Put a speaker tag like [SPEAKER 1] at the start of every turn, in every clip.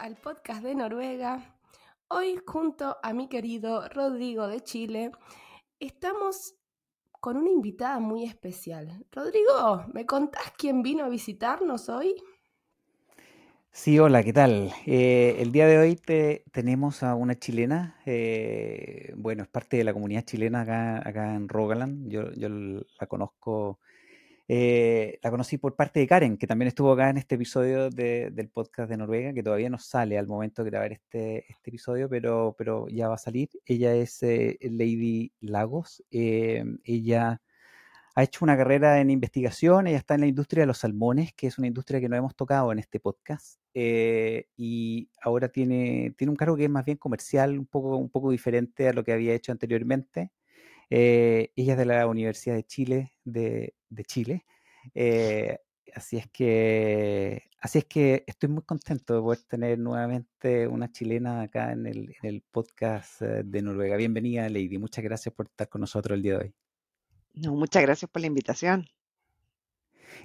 [SPEAKER 1] Al podcast de Noruega. Hoy junto a mi querido Rodrigo de Chile estamos con una invitada muy especial. Rodrigo, ¿me contás quién vino a visitarnos hoy?
[SPEAKER 2] Sí, hola, ¿qué tal? Eh, el día de hoy te, tenemos a una chilena, eh, bueno, es parte de la comunidad chilena acá, acá en Rogaland. Yo, yo la conozco eh, la conocí por parte de Karen, que también estuvo acá en este episodio del podcast de Noruega, que todavía no sale al momento de grabar este, este episodio, pero, pero ya va a salir. Ella es eh, Lady Lagos. Eh, ella ha hecho una carrera en investigación, ella está en la industria de los salmones, que es una industria que no hemos tocado en este podcast, y ahora tiene, tiene un cargo que es más bien comercial, un poco, un poco diferente a lo que había hecho anteriormente. Ella es de la Universidad de Chile, de, de Chile. Eh, así es que así es que estoy muy contento de poder tener nuevamente una chilena acá en el, en el podcast eh, de Noruega. Bienvenida, Lady. Muchas gracias por estar con nosotros el día de hoy.
[SPEAKER 3] No, muchas gracias por la invitación.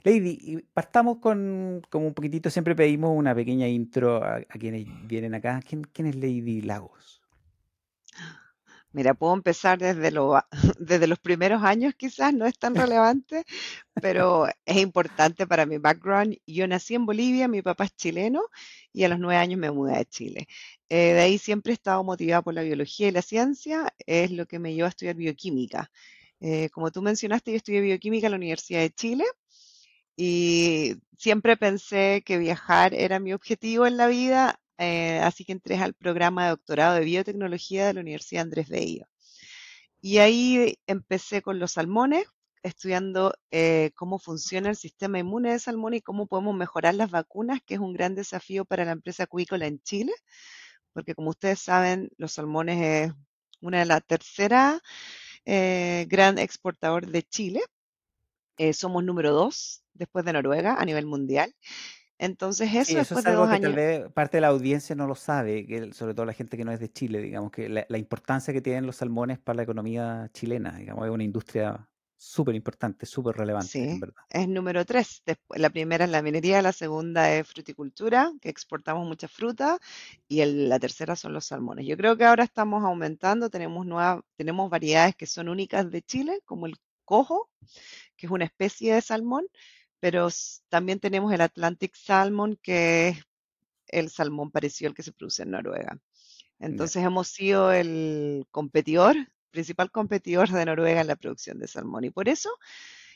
[SPEAKER 2] Lady, partamos con como un poquitito, siempre pedimos una pequeña intro a, quienes vienen acá. ¿Quién, ¿Quién, es Lady Lagos?
[SPEAKER 3] Mira, puedo empezar desde, lo, desde los primeros años, quizás no es tan relevante, pero es importante para mi background. Yo nací en Bolivia, mi papá es chileno y a los nueve años me mudé a Chile. Eh, de ahí siempre he estado motivada por la biología y la ciencia, es lo que me llevó a estudiar bioquímica. Eh, como tú mencionaste, yo estudié bioquímica en la Universidad de Chile y siempre pensé que viajar era mi objetivo en la vida eh, así que entré al programa de doctorado de biotecnología de la Universidad Andrés Bello. Y ahí empecé con los salmones, estudiando eh, cómo funciona el sistema inmune de salmón y cómo podemos mejorar las vacunas, que es un gran desafío para la empresa acuícola en Chile, porque como ustedes saben, los salmones es una de las terceras eh, gran exportador de Chile. somos número dos después de Noruega a nivel mundial. Entonces eso,
[SPEAKER 2] sí, eso es algo que tal vez parte de la audiencia no lo sabe, que sobre todo la gente que no es de Chile, digamos, que la, importancia que tienen los salmones para la economía chilena, digamos, es una industria súper importante, súper relevante,
[SPEAKER 3] sí,
[SPEAKER 2] en verdad.
[SPEAKER 3] Es número tres. Después, la primera es la minería, la segunda es fruticultura, que exportamos mucha fruta, y la tercera son los salmones. Yo creo que ahora estamos aumentando, tenemos nuevas, tenemos variedades que son únicas de Chile, como el cojo, que es una especie de salmón, pero también tenemos el Atlantic Salmon, que es el salmón parecido al que se produce en Noruega. Entonces hemos sido el competidor, principal competidor de Noruega en la producción de salmón. Y por eso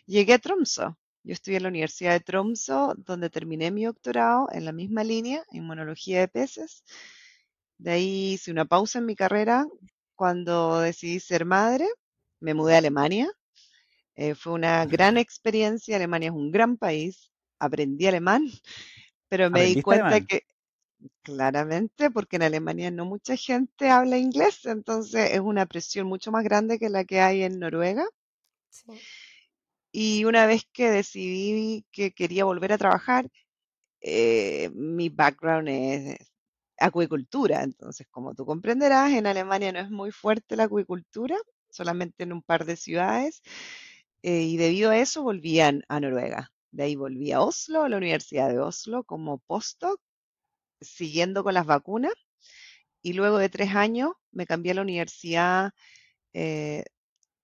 [SPEAKER 3] llegué a Tromso. Yo estudié en la Universidad de Tromso, donde terminé mi doctorado en la misma línea, en monología de peces. De ahí hice una pausa en mi carrera cuando decidí ser madre. Me mudé a Alemania eh, fue una gran experiencia. Alemania es un gran país. Aprendí alemán, pero me di cuenta que claramente, porque en Alemania no mucha gente habla inglés, entonces es una presión mucho más grande que la que hay en Noruega. Y una vez que decidí que quería volver a trabajar, eh, mi background es acuicultura, entonces como tú comprenderás, en Alemania no es muy fuerte la acuicultura, solamente en un par de ciudades. Eh, y debido a eso volvían a Noruega. De ahí volví a Oslo, a la Universidad de Oslo, como postdoc, siguiendo con las vacunas. Y luego de tres años me cambié a la Universidad eh,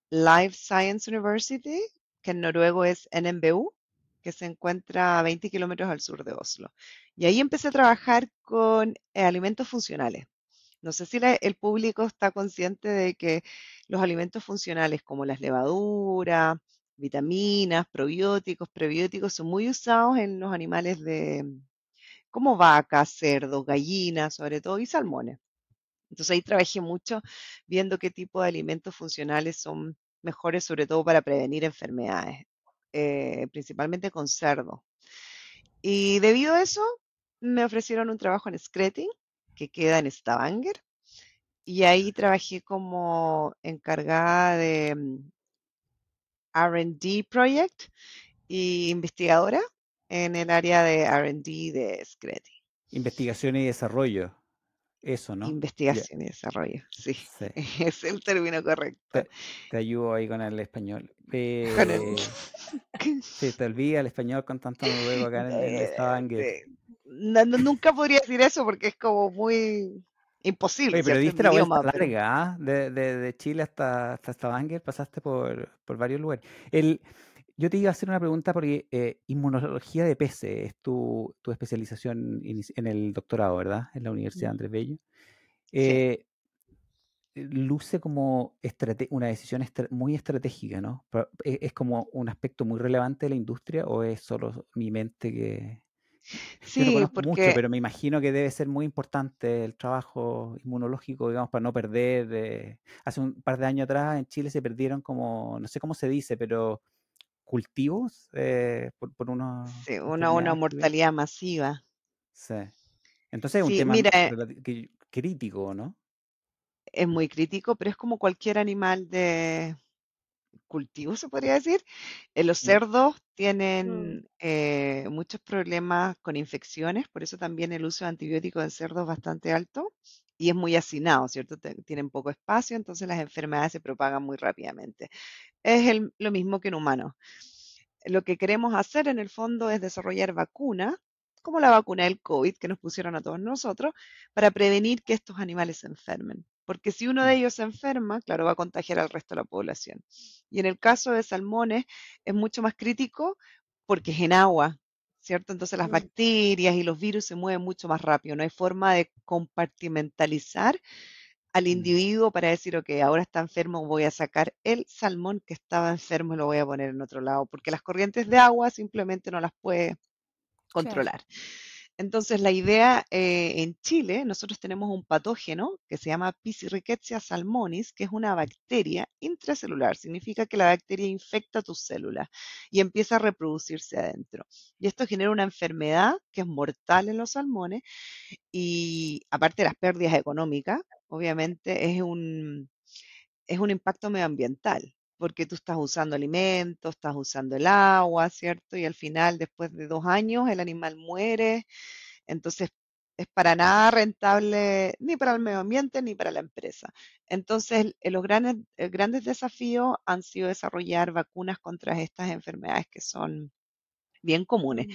[SPEAKER 3] Life Science University, que en noruego es NMBU, que se encuentra a 20 kilómetros al sur de Oslo. Y ahí empecé a trabajar con eh, alimentos funcionales. No sé si el público está consciente de que los alimentos funcionales como las levaduras, vitaminas, probióticos, prebióticos son muy usados en los animales de como vacas, cerdos, gallinas, sobre todo, y salmones. Entonces ahí trabajé mucho viendo qué tipo de alimentos funcionales son mejores, sobre todo para prevenir enfermedades, eh, principalmente con cerdo. Y debido a eso, me ofrecieron un trabajo en Screting, que queda en Stavanger. Y ahí trabajé como encargada de mm, RD Project y investigadora en el área de RD de Screti.
[SPEAKER 2] Investigación y desarrollo. Eso, ¿no?
[SPEAKER 3] Investigación y desarrollo, sí. Es el término correcto.
[SPEAKER 2] Te, ayudo ahí con el español. Eh, sí, te olvida el español con tanto nuevo acá en, el Stavanger.
[SPEAKER 3] nunca podría decir eso porque es como muy imposible.
[SPEAKER 2] pero diste la vuelta larga, ¿ah? de, de, Chile hasta, hasta Stavanger, pasaste por, por varios lugares. El, yo te iba a hacer una pregunta porque eh, inmunología de peces es tu, tu especialización en el doctorado, ¿verdad? En la Universidad Andrés Bello. Eh, luce como una decisión muy estratégica, ¿no? ¿e-, ¿Es, como un aspecto muy relevante de la industria o es solo mi mente que...
[SPEAKER 3] Sí, Yo no conozco
[SPEAKER 2] mucho, pero me imagino que debe ser muy importante el trabajo inmunológico, digamos, para no perder. Eh, hace un par de años atrás en Chile se perdieron como, no sé cómo se dice, pero cultivos eh, por, por una,
[SPEAKER 3] sí, una, una mortalidad masiva.
[SPEAKER 2] Sí. Entonces es un tema crítico, ¿no?
[SPEAKER 3] Es muy crítico, pero es como cualquier animal de cultivo, se podría decir. Eh, los cerdos mm. tienen eh, muchos problemas con infecciones, por eso también el uso de antibióticos en cerdos es bastante alto y es muy hacinado, ¿cierto? Tienen poco espacio, entonces las enfermedades se propagan muy rápidamente. Es lo mismo que en humanos. Lo que queremos hacer en el fondo es desarrollar vacunas, como la vacuna del COVID que nos pusieron a todos nosotros, para prevenir que estos animales se enfermen. Porque si uno de mm. ellos se enferma, claro, va a contagiar al resto de la población. Y en el caso de salmones es mucho más crítico porque es en agua, ¿cierto? Entonces las mm. bacterias y los virus se mueven mucho más rápido. No hay forma de compartimentalizar al mm. individuo para decir, ok, ahora está enfermo, voy a sacar el salmón que estaba enfermo y lo voy a poner en otro lado, porque las corrientes de agua simplemente no las puede controlar. Entonces, la idea eh, en Chile, nosotros tenemos un patógeno que se llama Piscirricketsia salmonis, que es una bacteria intracelular. Significa que la bacteria infecta tus células y empieza a reproducirse adentro. Y esto genera una enfermedad que es mortal en los salmones y aparte de las pérdidas económicas, obviamente es un, es un impacto medioambiental porque tú estás usando alimentos, estás usando el agua, ¿cierto? Y al final, después de dos años, el animal muere. Entonces, es para nada rentable ni para el medio ambiente ni para la empresa. Entonces, los grandes, grandes desafíos han sido desarrollar vacunas contra estas enfermedades que son bien comunes. Mm.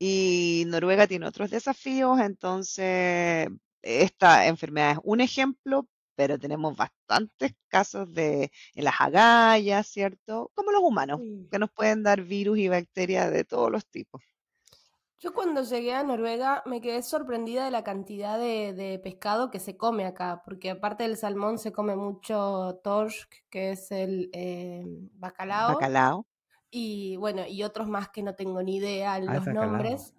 [SPEAKER 3] Y Noruega tiene otros desafíos, entonces esta enfermedad es un ejemplo, pero tenemos bastantes casos de en las agallas, ¿cierto? Como los humanos, que nos pueden dar virus y bacterias de todos los tipos.
[SPEAKER 1] Yo cuando llegué a Noruega me quedé sorprendida de la cantidad de, pescado que se come acá, porque aparte del salmón se come mucho torsk, que es el eh, bacalao.
[SPEAKER 3] Bacalao.
[SPEAKER 1] Y bueno, y otros más que no tengo ni idea ah, los nombres.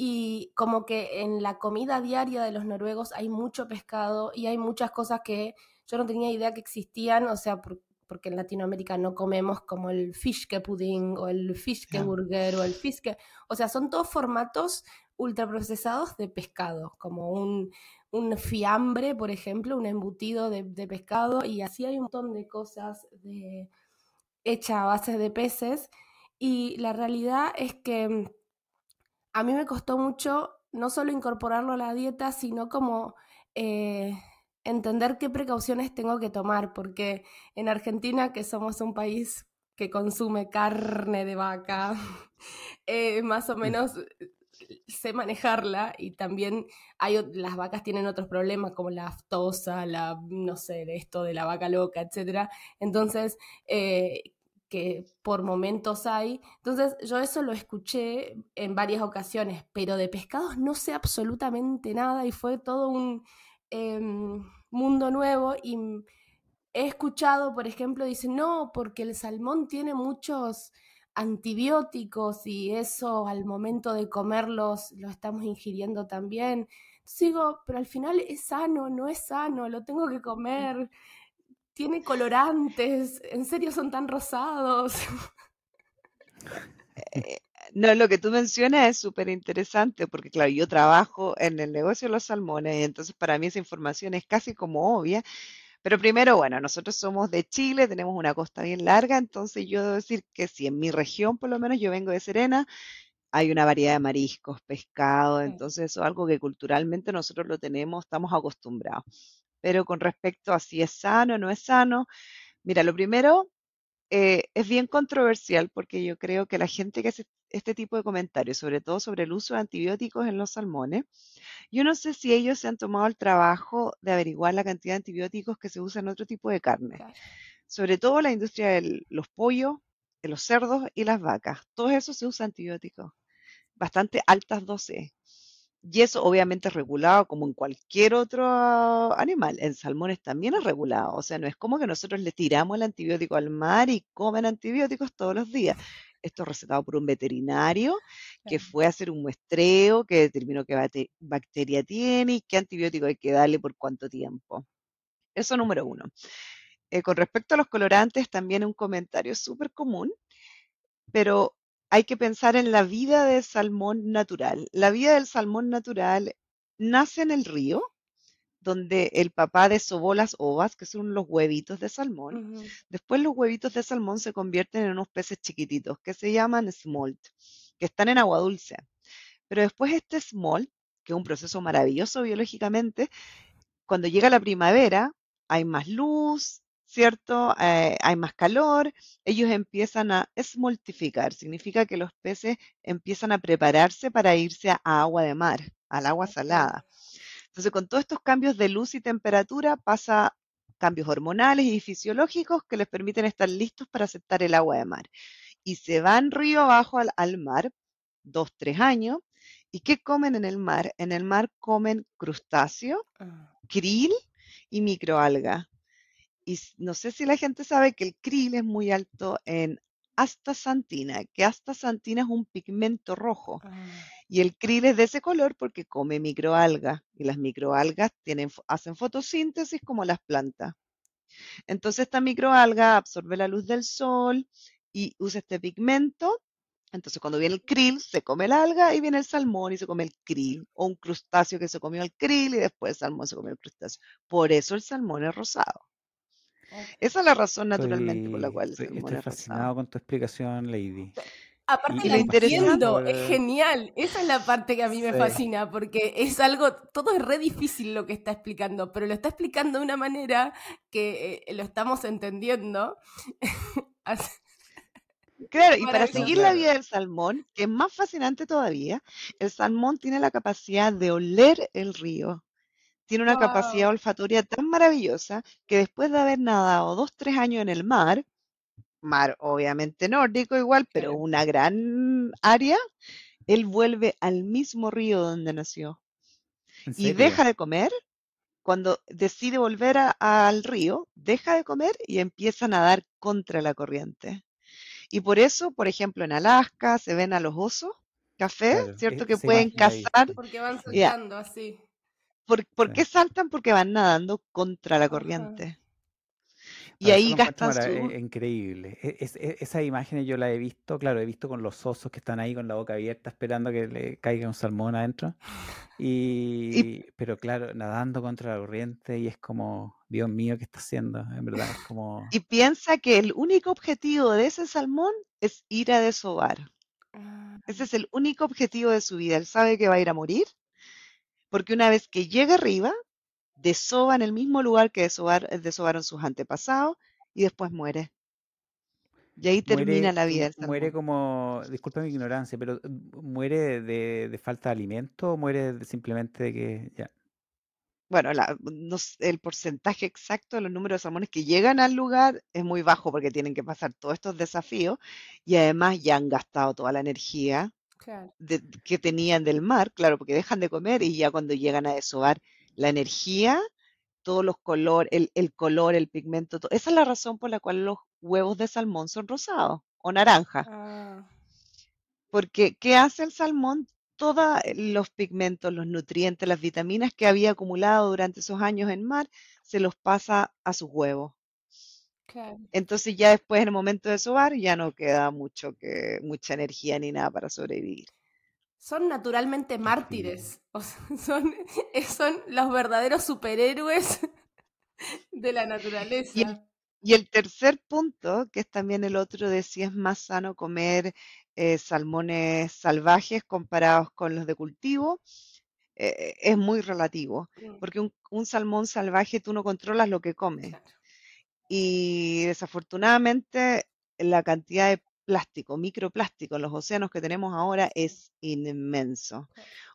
[SPEAKER 1] Y como que en la comida diaria de los noruegos hay mucho pescado y hay muchas cosas que yo no tenía idea que existían, o sea, porque en Latinoamérica no comemos como el fishke pudding o el fishke burger o el fishke, o sea, son todos formatos ultraprocesados de pescado, como un, un fiambre, por ejemplo, un embutido de, de, pescado y así hay un montón de cosas de, hechas a base de peces y la realidad es que a mí me costó mucho no solo incorporarlo a la dieta, sino como eh, entender qué precauciones tengo que tomar, porque en Argentina, que somos un país que consume carne de vaca, eh, más o menos eh, sé manejarla y también hay las vacas tienen otros problemas como la aftosa, la no sé, esto de la vaca loca, etcétera. Entonces, que por momentos hay. Entonces yo eso lo escuché en varias ocasiones, pero de pescados no sé absolutamente nada y fue todo un em, mundo nuevo y he escuchado, por ejemplo, dicen, no, porque el salmón tiene muchos antibióticos y eso al momento de comerlos lo estamos ingiriendo también. Sigo, pero al final es sano, no es sano, lo tengo que comer tiene colorantes, en serio son tan rosados.
[SPEAKER 3] Eh, No, lo que tú mencionas es súper interesante porque, claro, yo trabajo en el negocio de los salmones y entonces para mí esa información es casi como obvia. Pero primero, bueno, nosotros somos de Chile, tenemos una costa bien larga, entonces yo debo decir que si en mi región, por lo menos yo vengo de Serena, hay una variedad de mariscos, pescado, entonces eso es algo que culturalmente nosotros lo tenemos, estamos acostumbrados. Pero con respecto a si es sano o no es sano, mira, lo primero eh, es bien controversial porque yo creo que la gente que hace este tipo de comentarios, sobre todo sobre el uso de antibióticos en los salmones, yo no sé si ellos se han tomado el trabajo de averiguar la cantidad de antibióticos que se usan en otro tipo de carne, sobre todo la industria de los pollos, de los cerdos y las vacas. Todo eso se usa antibióticos, bastante altas dosis. Y eso obviamente es regulado como en cualquier otro animal. En salmones también es regulado. O sea, no es como que nosotros le tiramos el antibiótico al mar y comen antibióticos todos los días. Esto es recetado por un veterinario que fue a hacer un muestreo, que determinó qué bacteria tiene y qué antibiótico hay que darle por cuánto tiempo. Eso número uno. Eh, con respecto a los colorantes, también un comentario súper común, pero hay que pensar en la vida del salmón natural. La vida del salmón natural nace en el río, donde el papá desobó las ovas, que son los huevitos de salmón. Después los huevitos de salmón se convierten en unos peces chiquititos que se llaman smolt, que están en agua dulce. Pero después este smolt, que es un proceso maravilloso biológicamente, cuando llega la primavera hay más luz, ¿cierto? Eh, hay más calor, ellos empiezan a esmoltificar, significa que los peces empiezan a prepararse para irse a agua de mar, al agua salada. Entonces, con todos estos cambios de luz y temperatura pasa cambios hormonales y fisiológicos que les permiten estar listos para aceptar el agua de mar. Y se van río abajo al, al mar, dos, tres años. ¿Y qué comen en el mar? En el mar comen crustáceo,
[SPEAKER 1] Ah,
[SPEAKER 3] krill y microalga. Y no sé si la gente sabe que el krill es muy alto en astaxantina, que astaxantina es un pigmento rojo.
[SPEAKER 1] ah,
[SPEAKER 3] Y el krill es de ese color porque come microalgas. Y las microalgas tienen, hacen fotosíntesis como las plantas. Entonces esta microalga absorbe la luz del sol y usa este pigmento. Entonces cuando viene el krill, se come el alga y viene el salmón y se come el krill. O un crustáceo que se comió el krill y después el salmón se comió el crustáceo. Por eso el salmón es rosado. Esa es la razón naturalmente por la cual
[SPEAKER 2] estoy, fascinado con tu explicación, Lady.
[SPEAKER 1] Aparte
[SPEAKER 2] Y,
[SPEAKER 1] la entiendo, es genial. Esa es la parte que a mí me
[SPEAKER 2] Sí.
[SPEAKER 1] fascina, porque es algo, todo es re difícil lo que está explicando, pero lo está explicando de una manera que eh, lo estamos entendiendo.
[SPEAKER 3] Claro, y para seguir la vida del salmón, que es más fascinante todavía, el salmón tiene la capacidad de oler el río. Tiene una capacidad olfatoria tan maravillosa que después de haber nadado dos, tres años en el mar, mar obviamente nórdico igual, pero una gran área, él vuelve al mismo río donde nació
[SPEAKER 2] ¿En
[SPEAKER 3] y deja de comer. Cuando decide volver a- al río, deja de comer y empieza a nadar contra la corriente. Y por eso, por ejemplo, en Alaska se ven a los osos café,
[SPEAKER 2] Claro,
[SPEAKER 3] ¿cierto?
[SPEAKER 2] e-
[SPEAKER 3] Que pueden cazar.
[SPEAKER 1] Porque van saltando así.
[SPEAKER 3] ¿Por, por qué saltan? Porque van nadando contra la corriente. Y ahí gastan su...
[SPEAKER 2] eh, increíble. E- es- e- esas imágenes yo las he visto, claro, he visto con los osos que están ahí con la boca abierta esperando que le caiga un salmón adentro.
[SPEAKER 3] Y,
[SPEAKER 2] Y, pero claro, nadando contra la corriente y es como, Dios mío, ¿qué está haciendo? En verdad, es como,
[SPEAKER 3] y piensa que el único objetivo de ese salmón es ir a desovar.
[SPEAKER 1] Ah,
[SPEAKER 3] Ese es el único objetivo de su vida. Él sabe que va a ir a morir, porque una vez que llega arriba, desova en el mismo lugar que desovar- desovaron sus antepasados y después muere. Y ahí termina
[SPEAKER 2] muere,
[SPEAKER 3] la vida
[SPEAKER 2] muere como, disculpa mi ignorancia, pero eh, muere de, de falta de alimento o muere de- simplemente de que, ya,
[SPEAKER 3] Bueno, la- no el porcentaje exacto de los números de salmones que llegan al lugar es muy bajo porque tienen que pasar todos estos desafíos y además ya han gastado toda la energía
[SPEAKER 1] claro.
[SPEAKER 3] de- que tenían del mar, claro, porque dejan de comer y ya cuando llegan a desovar la energía, todos los colores, el, el color, el pigmento, to- esa es la razón por la cual los huevos de salmón son rosados o naranjas.
[SPEAKER 1] Ah,
[SPEAKER 3] Porque, ¿qué hace el salmón? Todos los pigmentos, los nutrientes, las vitaminas que había acumulado durante esos años en mar, se los pasa a sus huevos.
[SPEAKER 1] Claro.
[SPEAKER 3] Entonces ya después en el momento de sobar ya no queda mucho que, mucha energía ni nada para sobrevivir.
[SPEAKER 1] Son naturalmente mártires. O sea, son, son los verdaderos superhéroes de la
[SPEAKER 3] Y el,
[SPEAKER 1] naturaleza.
[SPEAKER 3] y el tercer punto, que es también el otro de si es más sano comer eh, salmones salvajes comparados con los de cultivo, eh, es muy relativo, porque un, un salmón salvaje tú no controlas lo que come.
[SPEAKER 1] Claro.
[SPEAKER 3] Y desafortunadamente la cantidad de plástico, microplástico en los océanos que tenemos ahora es inmenso.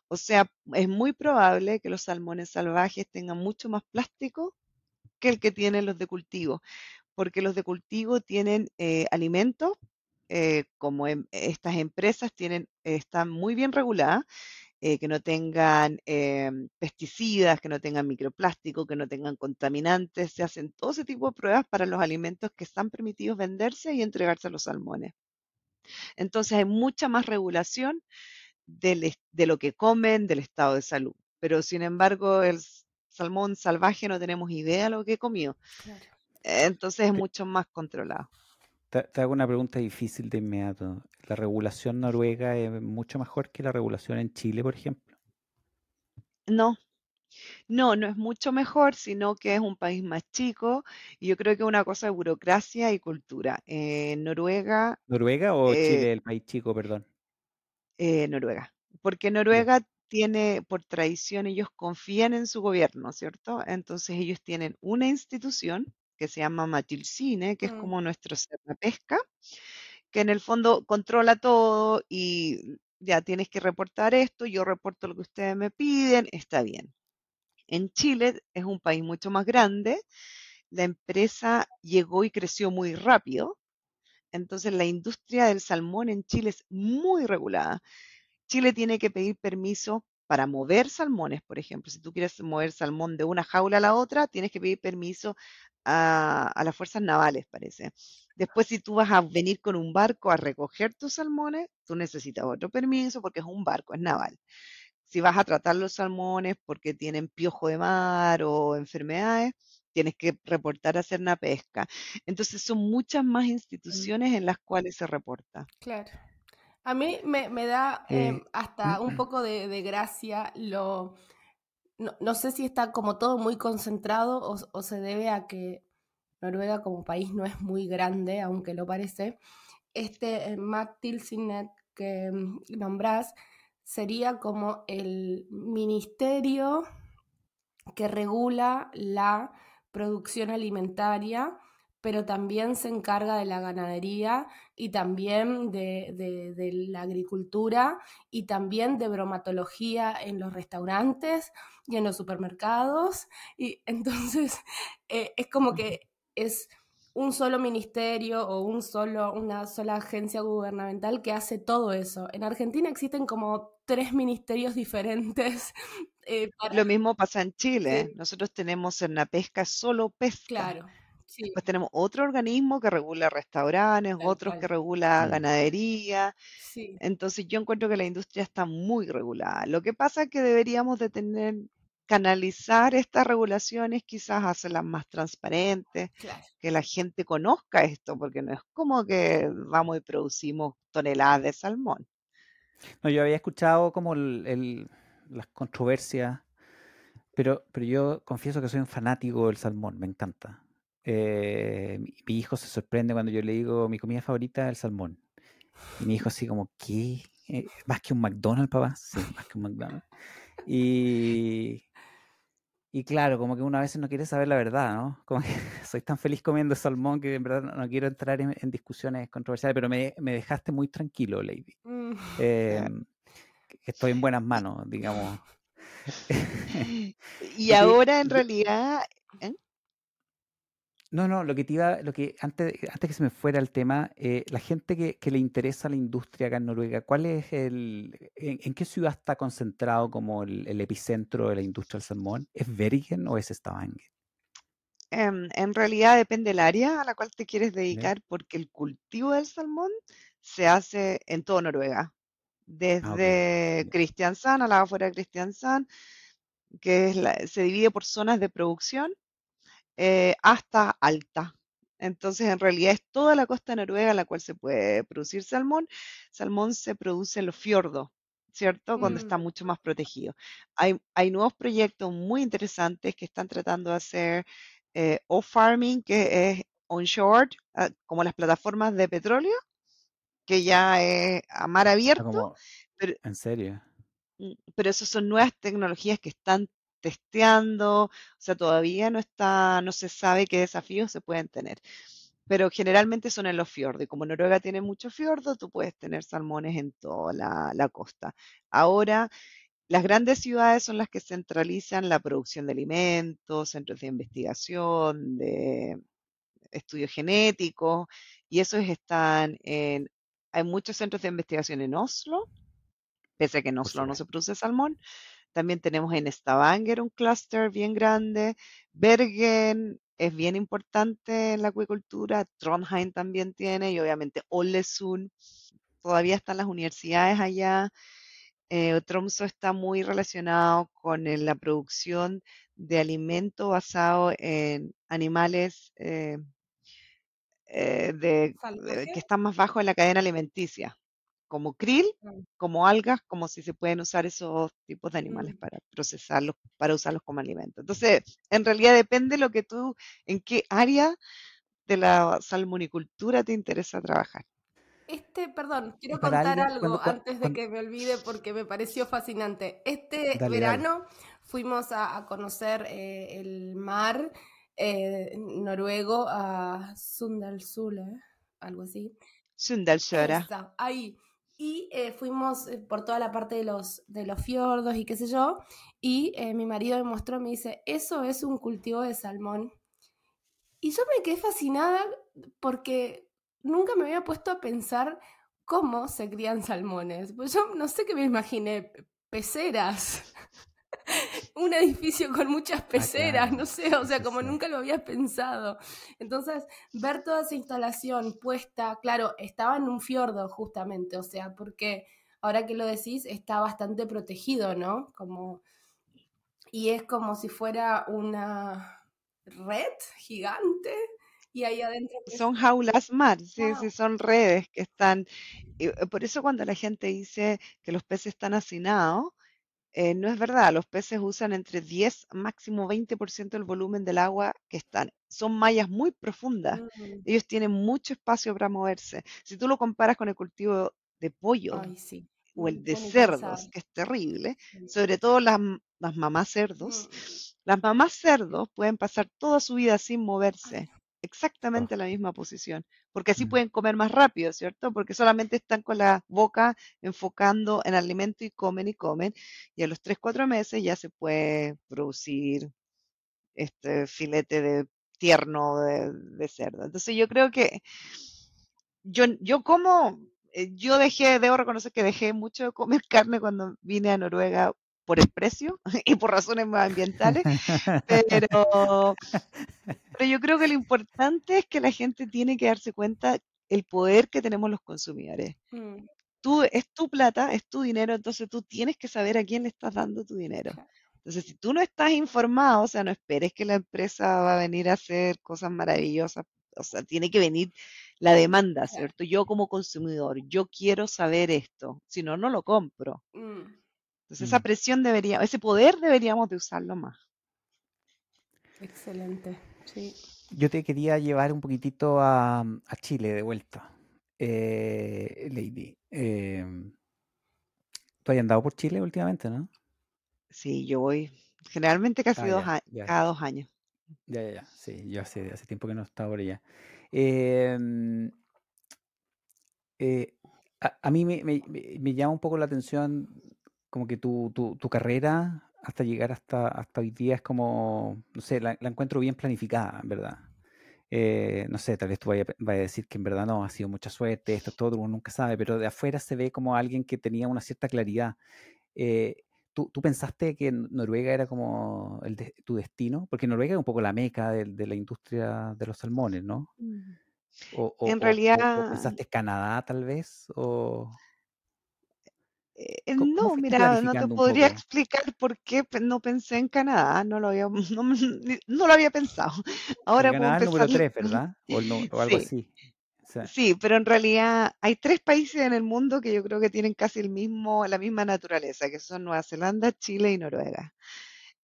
[SPEAKER 3] O sea, es muy probable que los salmones salvajes tengan mucho más plástico que el que tienen los de cultivo, porque los de cultivo tienen eh, alimentos, eh, como em- estas empresas tienen, eh, están muy bien reguladas, eh, que no tengan em, pesticidas, que no tengan microplástico, que no tengan contaminantes, se hacen todo ese tipo de pruebas para los alimentos que están permitidos venderse y entregarse a los salmones. Entonces hay mucha más regulación del de lo que comen, del estado de salud. Pero sin embargo, el salmón salvaje no tenemos idea de lo que comió.
[SPEAKER 1] Claro.
[SPEAKER 3] Entonces es mucho más controlado.
[SPEAKER 2] Te- te hago una pregunta difícil de inmediato. ¿La regulación noruega es mucho mejor que la regulación en Chile, por ejemplo?
[SPEAKER 3] No, no, no es mucho mejor, sino que es un país más chico y yo creo que es una cosa de burocracia y cultura. En Noruega,
[SPEAKER 2] ¿Noruega o
[SPEAKER 3] eh,
[SPEAKER 2] Chile, el país chico, perdón?
[SPEAKER 3] eh, Noruega, porque. Noruega tiene, por tradición, ellos confían en su gobierno, ¿cierto? Entonces ellos tienen una institución que se llama Matilsine, que es
[SPEAKER 1] Mm,
[SPEAKER 3] como nuestro pesca, que en el fondo controla todo y ya tienes que reportar esto, yo reporto lo que ustedes me piden, está bien. En Chile es un país mucho más grande, la empresa llegó y creció muy rápido, entonces la industria del salmón en Chile es muy regulada. Chile tiene que pedir permiso para mover salmones, por ejemplo. Si tú quieres mover salmón de una jaula a la otra, tienes que pedir permiso a, a las fuerzas navales, parece. Después, si tú vas a venir con un barco a recoger tus salmones, tú necesitas otro permiso porque es un barco, es naval. Si vas a tratar los salmones porque tienen piojo de mar o enfermedades, tienes que reportar a hacer una pesca. Entonces son muchas más
[SPEAKER 1] mm,
[SPEAKER 3] instituciones en las cuales se reporta.
[SPEAKER 1] Claro. A mí me, me da em,
[SPEAKER 2] Eh,
[SPEAKER 1] hasta un poco de, de gracia lo... No, no sé si está como todo muy concentrado o, o se debe a que Noruega como país no es muy grande, aunque lo parece. Este eh, Matt Tilsinet que mm, nombrás sería como el ministerio que regula la producción alimentaria, pero también se encarga de la ganadería y también de, de- de la agricultura y también de bromatología en los restaurantes y en los supermercados. Y entonces eh, es como que es un solo ministerio o un solo, una sola agencia gubernamental que hace todo eso. En Argentina existen como tres ministerios diferentes eh, para...
[SPEAKER 3] Lo mismo pasa en Chile.
[SPEAKER 1] Sí,
[SPEAKER 3] Nosotros tenemos en la pesca solo pesca.
[SPEAKER 1] claro, sí,
[SPEAKER 3] Después tenemos otro organismo que regula restaurantes,
[SPEAKER 1] tal
[SPEAKER 3] otros que regula
[SPEAKER 2] mm,
[SPEAKER 3] ganadería.
[SPEAKER 1] Sí,
[SPEAKER 3] Entonces yo encuentro que la industria está muy regulada. Lo que pasa es que deberíamos de tener, canalizar estas regulaciones, quizás hacerlas más transparentes,
[SPEAKER 1] claro.
[SPEAKER 3] que la gente conozca esto, porque no es como que vamos y producimos toneladas de salmón.
[SPEAKER 2] No, yo había escuchado como el- el- las controversias, pero, pero yo confieso que soy un fanático del salmón, me encanta. Eh, mi, hijo se sorprende cuando yo le digo mi comida favorita es el salmón. Y mi hijo así como, ¿qué? Eh, ¿Más que un McDonald's, papá? Sí, más que un McDonald's. Y, y claro, como que uno a veces no quiere saber la verdad, ¿no? Como que soy tan feliz comiendo salmón que en verdad no, no quiero entrar en, en discusiones controversiales, pero me, me dejaste muy tranquilo, Lady.
[SPEAKER 1] Mm,
[SPEAKER 2] Eh, que estoy en buenas manos, digamos.
[SPEAKER 3] Y ahora en realidad, ¿eh?
[SPEAKER 2] No, no, lo que te iba, lo que antes, antes que se me fuera el tema, eh, la gente que, que le interesa la industria acá en Noruega, ¿cuál es el, en, en qué ciudad está concentrado como el, el epicentro de la industria del salmón? ¿Es Bergen o es Stavanger?
[SPEAKER 3] Em, en realidad depende del área a la cual te quieres dedicar, porque el cultivo del salmón se hace en toda Noruega,
[SPEAKER 2] Ah,
[SPEAKER 3] desde
[SPEAKER 2] ya.
[SPEAKER 3] Kristiansand a la afuera de Kristiansand, que es la- se divide por zonas de producción, eh, hasta Alta, Entonces, en realidad es toda la costa noruega en la cual se puede producir salmón. Salmón se produce en los fiordos, ¿cierto? Cuando está
[SPEAKER 1] Mm,
[SPEAKER 3] mucho más protegido. Hay, hay nuevos proyectos muy interesantes que están tratando de hacer eh, off-farming, que es onshore, ah, como las plataformas de petróleo, que ya es a mar abierto,
[SPEAKER 2] como,
[SPEAKER 3] pero,
[SPEAKER 2] en serio.
[SPEAKER 3] mm, pero esas son nuevas tecnologías que están testeando, o sea, todavía no está, no se sabe qué desafíos se pueden tener. Pero generalmente son en los fiordos. Y como Noruega tiene muchos fiordos, tú puedes tener salmones en toda la, la costa. Ahora, las grandes ciudades son las que centralizan la producción de alimentos, centros de investigación, de estudios genéticos, y esos están en, hay muchos centros de investigación en Oslo, pese a que en Oslo no se produce salmón. También tenemos en Stavanger un clúster bien grande. Bergen es bien importante en la acuicultura. Trondheim también tiene, y obviamente Ålesund. Todavía están las universidades allá. Eh, Tromsø está muy relacionado con eh, la producción de alimento basado en animales eh, de, de-
[SPEAKER 1] ¿Salvaje?
[SPEAKER 3] que están más bajo en la cadena alimenticia, como krill,
[SPEAKER 1] Mm,
[SPEAKER 3] como algas, como si se pueden usar esos tipos de animales
[SPEAKER 1] mm.
[SPEAKER 3] para procesarlos, para usarlos como alimento. Entonces, en realidad depende lo que tú, en qué área de la salmonicultura te interesa trabajar.
[SPEAKER 1] Este, perdón, quiero contar
[SPEAKER 2] alguien,
[SPEAKER 1] algo
[SPEAKER 2] cuando,
[SPEAKER 1] antes de
[SPEAKER 2] cuando,
[SPEAKER 1] que me olvide porque me pareció fascinante. Este
[SPEAKER 2] dale, dale.
[SPEAKER 1] verano fuimos a, a conocer eh, el mar eh, noruego a Sundalsule, algo así.
[SPEAKER 3] Sundalsøra.
[SPEAKER 1] Esa, ahí. Y eh, fuimos eh, por toda la parte de los, de los fiordos y qué sé yo. Y eh, mi marido me mostró, me dice, eso es un cultivo de salmón. Y yo me quedé fascinada porque nunca me había puesto a pensar cómo se crían salmones. Pues yo no sé qué me imaginé, pe- peceras, un edificio con muchas
[SPEAKER 2] Ah,
[SPEAKER 1] peceras,
[SPEAKER 2] claro.
[SPEAKER 1] no sé, o sea,
[SPEAKER 2] Sí,
[SPEAKER 1] como
[SPEAKER 2] sí.
[SPEAKER 1] nunca lo había pensado. Entonces, ver toda esa instalación puesta, claro, estaba en un fiordo justamente, o sea, porque ahora que lo decís, está bastante protegido, ¿no? Como, y es como si fuera una red gigante y ahí adentro
[SPEAKER 3] Son jaulas mar, sí, sí,
[SPEAKER 1] wow.
[SPEAKER 3] son redes que están. y, eh, por eso cuando la gente dice que los peces están hacinados, eh, no es verdad. Los peces usan entre 10 máximo 20% del volumen del agua que están. Son mallas muy profundas.
[SPEAKER 1] Mm,
[SPEAKER 3] Ellos tienen mucho espacio para moverse. Si tú lo comparas con el cultivo de pollo
[SPEAKER 1] Ay, sí,
[SPEAKER 3] o el
[SPEAKER 1] no
[SPEAKER 3] de cerdos, que es terrible,
[SPEAKER 1] Sí.
[SPEAKER 3] sobre todo las, mamás cerdos,
[SPEAKER 1] Mm,
[SPEAKER 3] las mamás cerdos pueden pasar toda su vida sin
[SPEAKER 1] Ay,
[SPEAKER 3] moverse, exactamente en la misma posición, porque así
[SPEAKER 2] mm.
[SPEAKER 3] pueden comer más rápido, ¿cierto? Porque solamente están con la boca enfocando en alimento y comen y comen, y a los 3, 4 meses ya se puede producir este filete de tierno de, de cerdo. Entonces yo creo que yo, yo como, eh, yo dejé, debo reconocer que dejé mucho de comer carne cuando vine a Noruega por el precio y por razones más ambientales, pero, pero yo creo que lo importante es que la gente tiene que darse cuenta el poder que tenemos los consumidores.
[SPEAKER 1] mm,
[SPEAKER 3] Tú, es tu plata, es tu dinero, entonces tú tienes que saber a quién le estás dando tu dinero. Entonces, si tú no estás informado, o sea, no esperes que la empresa va a venir a hacer cosas maravillosas. O sea, tiene que venir la demanda. ¿cierto? Yo como consumidor, yo quiero saber esto, si no, no lo compro.
[SPEAKER 1] Mm,
[SPEAKER 3] Entonces, esa
[SPEAKER 2] Mm.
[SPEAKER 3] presión debería, ese poder deberíamos de usarlo más.
[SPEAKER 1] Excelente, sí.
[SPEAKER 2] Yo te quería llevar un poquitito a, a Chile de vuelta, eh, Lady. Em, tú has andado por Chile últimamente, ¿no?
[SPEAKER 3] Sí, yo voy generalmente casi
[SPEAKER 2] Ah,
[SPEAKER 3] dos
[SPEAKER 2] ya,
[SPEAKER 3] a-
[SPEAKER 2] ya,
[SPEAKER 3] cada dos años.
[SPEAKER 2] ya, ya, ya. Sí, yo hace, hace tiempo que no estaba por allá. Em, eh, a, a mí me, me- me- me llama un poco la atención como que tu, tu, tu carrera hasta llegar hasta, hasta hoy día es como, no sé, la, la encuentro bien planificada, en verdad. Eh, no sé, tal vez tú vayas vaya a decir que en verdad no, ha sido mucha suerte, esto, todo, uno nunca sabe, pero de afuera se ve como alguien que tenía una cierta claridad. Eh, ¿tú, tú pensaste que Noruega era como el de- tu destino? Porque Noruega es un poco la meca de, de la industria de los salmones, ¿no?
[SPEAKER 1] Mm.
[SPEAKER 2] O, o-
[SPEAKER 3] En
[SPEAKER 2] o- o-
[SPEAKER 3] realidad,
[SPEAKER 2] pensaste Canadá tal vez, o...
[SPEAKER 3] Eh,
[SPEAKER 2] ¿Cómo, cómo
[SPEAKER 3] no, mira, no te podría explicar por qué no pensé en Canadá, no lo había, no, lo había pensado. Ahora empezar.
[SPEAKER 2] número 3, ¿verdad? O, algo
[SPEAKER 3] Sí,
[SPEAKER 2] así. O sea,
[SPEAKER 3] sí, pero en realidad hay tres países en el mundo que yo creo que tienen casi el mismo, la misma naturaleza, que son Nueva Zelanda, Chile y Noruega.